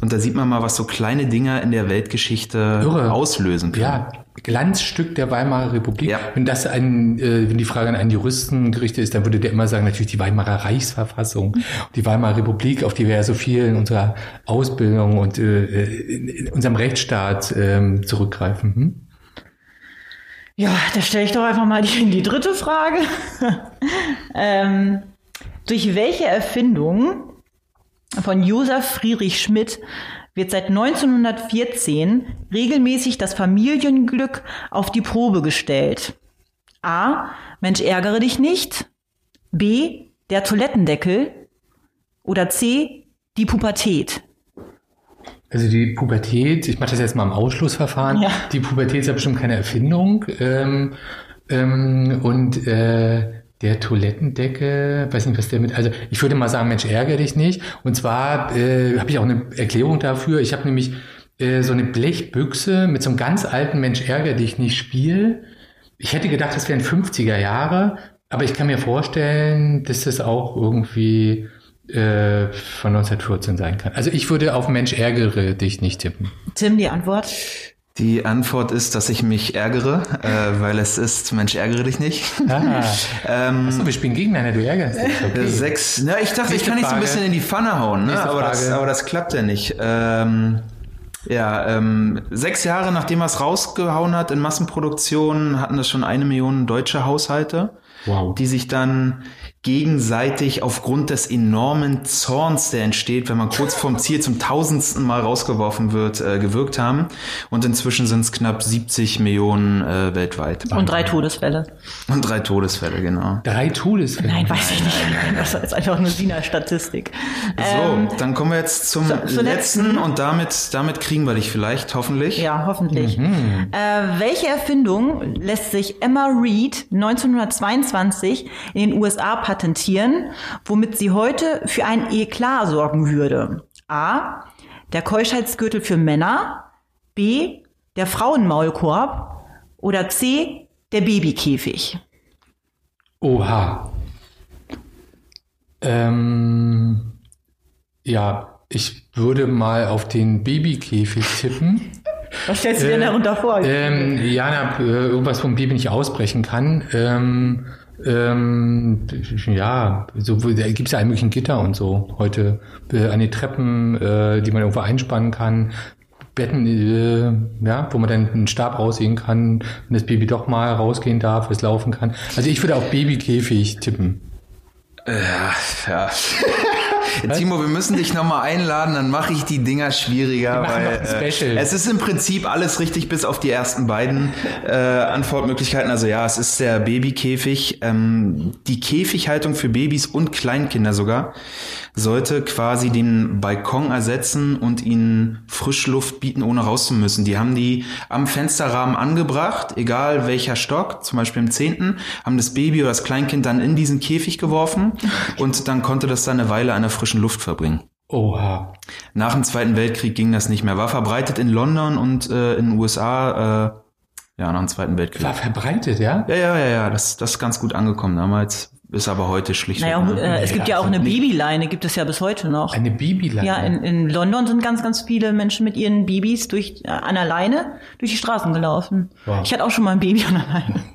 Und da sieht man mal, was so kleine Dinger in der Weltgeschichte Irre. auslösen können. Ja, Glanzstück der Weimarer Republik. Ja. Wenn das ein, äh, wenn die Frage an einen Juristen gerichtet ist, dann würde der immer sagen, natürlich die Weimarer Reichsverfassung, die Weimarer Republik, auf die wir ja so viel in unserer Ausbildung und äh, in, unserem Rechtsstaat ähm, zurückgreifen. Hm? Ja, da stelle ich doch einfach mal die, die dritte Frage. [laughs] ähm, durch welche Erfindung von Josef Friedrich Schmidt wird seit 1914 regelmäßig das Familienglück auf die Probe gestellt. A. Mensch, ärgere dich nicht. B. Der Toilettendeckel. Oder C. Die Pubertät. Also die Pubertät, ich mache das jetzt mal im Ausschlussverfahren. Ja. Die Pubertät ist ja bestimmt keine Erfindung. Ähm, ähm, und äh, der Toilettendeckel, weiß nicht, was der mit. Also ich würde mal sagen, Mensch, ärgere dich nicht. Und zwar äh, habe ich auch eine Erklärung dafür. Ich habe nämlich äh, so eine Blechbüchse mit so einem ganz alten Mensch, ärgere dich nicht Spiel. Ich hätte gedacht, das wären 50er Jahre, aber ich kann mir vorstellen, dass das auch irgendwie äh, von 1914 sein kann. Also ich würde auf Mensch, ärgere dich nicht tippen. Tim, die Antwort? Die Antwort ist, dass ich mich ärgere, äh, weil es ist, Mensch, ärgere dich nicht. Ah. [laughs] ähm, Achso, wir spielen gegeneinander, du ärgerst dich. Okay. Sechs, na, ich dachte, ich Nächste kann nicht so ein bisschen in die Pfanne hauen, ne? Aber, das, aber das klappt ja nicht. Ähm, ja, ähm, sechs Jahre nachdem er es rausgehauen hat in Massenproduktion, hatten das schon eine Million deutsche Haushalte, Wow. die sich dann gegenseitig aufgrund des enormen Zorns, der entsteht, wenn man kurz vorm Ziel zum tausendsten Mal rausgeworfen wird, äh, gewirkt haben. Und inzwischen sind es knapp 70 Millionen äh, weltweit. Und drei Todesfälle. Und drei Todesfälle, genau. Drei Todesfälle. Nein, weiß ich nicht. Das ist einfach nur Sina-Statistik. Ähm, So, dann kommen wir jetzt zum zu- letzten letzten. und damit, damit kriegen wir dich vielleicht, hoffentlich. Ja, hoffentlich. Äh, welche Erfindung lässt sich Emma Reed 1922 in den USA patentieren, womit sie heute für ein Eklat sorgen würde? A. Der Keuschheitsgürtel für Männer. B. Der Frauenmaulkorb. Oder C. Der Babykäfig. Oha. Ähm, ja, ich würde mal auf den Babykäfig tippen. [laughs] Was stellst du denn darunter vor? Ähm, ja, na, äh, irgendwas vom Baby nicht ausbrechen kann. Ähm, ähm, ja, so da gibt's ja alle möglichen Gitter und so heute äh, an die Treppen, äh, die man irgendwo einspannen kann. Betten, äh, ja, wo man dann einen Stab raussehen kann, wenn das Baby doch mal rausgehen darf, es laufen kann. Also ich würde auf Babykäfig tippen. Ja, ja. Timo, wir müssen dich nochmal einladen, dann mache ich die Dinger schwieriger, weil äh, es ist im Prinzip alles richtig, bis auf die ersten beiden äh, Antwortmöglichkeiten. Also ja, es ist der Babykäfig. Ähm, die Käfighaltung für Babys und Kleinkinder sogar sollte quasi den Balkon ersetzen und ihnen Frischluft bieten, ohne raus zu müssen. Die haben die am Fensterrahmen angebracht, egal welcher Stock, zum Beispiel im zehnten, haben das Baby oder das Kleinkind dann in diesen Käfig geworfen [laughs] und dann konnte das dann eine Weile an der frischen Luft verbringen. Oha. Nach dem Zweiten Weltkrieg ging das nicht mehr. War verbreitet in London und äh, in den USA, äh, ja, nach dem Zweiten Weltkrieg. War verbreitet, ja? Ja, ja, ja, ja, das, das ist ganz gut angekommen damals. Ist aber heute schlicht. Naja, äh, es gibt ja auch eine Babyleine, gibt es ja bis heute noch. Eine Babyleine. Ja, in, in London sind ganz, ganz viele Menschen mit ihren Babys durch, äh, an der Leine durch die Straßen gelaufen. Wow. Ich hatte auch schon mal ein Baby an der Leine. [laughs]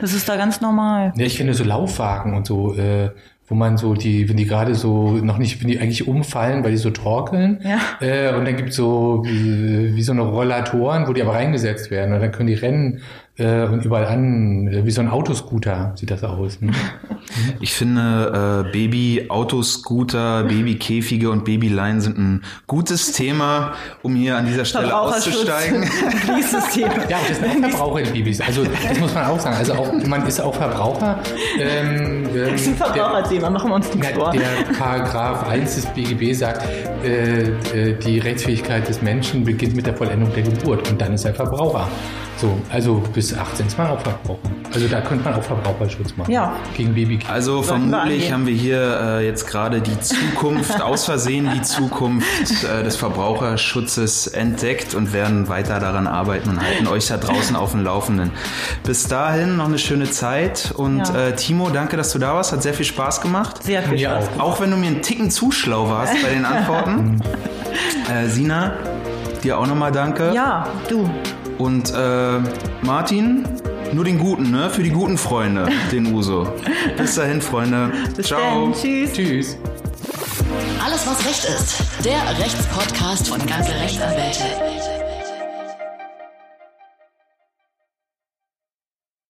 Das ist da ganz normal. Ja, ich kenne so Laufwagen und so, äh, wo man so die, wenn die gerade so noch nicht, wenn die eigentlich umfallen, weil die so torkeln. Ja. Äh, und dann gibt's so wie, wie so eine Rollatoren, wo die aber reingesetzt werden. Und dann können die rennen äh, und überall an, äh, wie so ein Autoscooter sieht das aus. Ne? [laughs] Ich finde, äh, Baby-Autoscooter, Babykäfige und Babyleinen sind ein gutes Thema, um hier an dieser Stelle auszusteigen. [laughs] Dieses Thema. Ja, das sind auch Verbraucher in Babys. Also das muss man auch sagen. Also auch, man ist auch Verbraucher. Ähm, ähm, Das ist ein Verbraucherthema, machen wir uns nichts Ja, vor. der Paragraph 1 des BGB sagt, äh, äh, die Rechtsfähigkeit des Menschen beginnt mit der Vollendung der Geburt und dann ist er Verbraucher. So, also bis 18 ist man auch Verbraucher. Also da könnte man auch Verbraucherschutz machen. Ja. Gegen Baby. Also wir vermutlich haben wir hier äh, jetzt gerade die Zukunft, [laughs] aus Versehen die Zukunft äh, des Verbraucherschutzes entdeckt und werden weiter daran arbeiten und halten euch da draußen auf dem Laufenden. Bis dahin noch eine schöne Zeit und Ja. äh, Timo, danke, dass du da warst, hat sehr viel Spaß gemacht. Sehr viel Mir Spaß. auch. Auch wenn du mir einen Ticken zu schlau warst bei den [laughs] Antworten. äh, Sina, dir auch nochmal danke. Ja, du. Und äh, Martin, nur den Guten, ne? Für die guten Freunde, den Uso. Bis dahin, Freunde. Bis Ciao. dann. Tschüss. Tschüss. Alles, was Recht ist. Der Rechtspodcast von ganze Rechtsanwälte.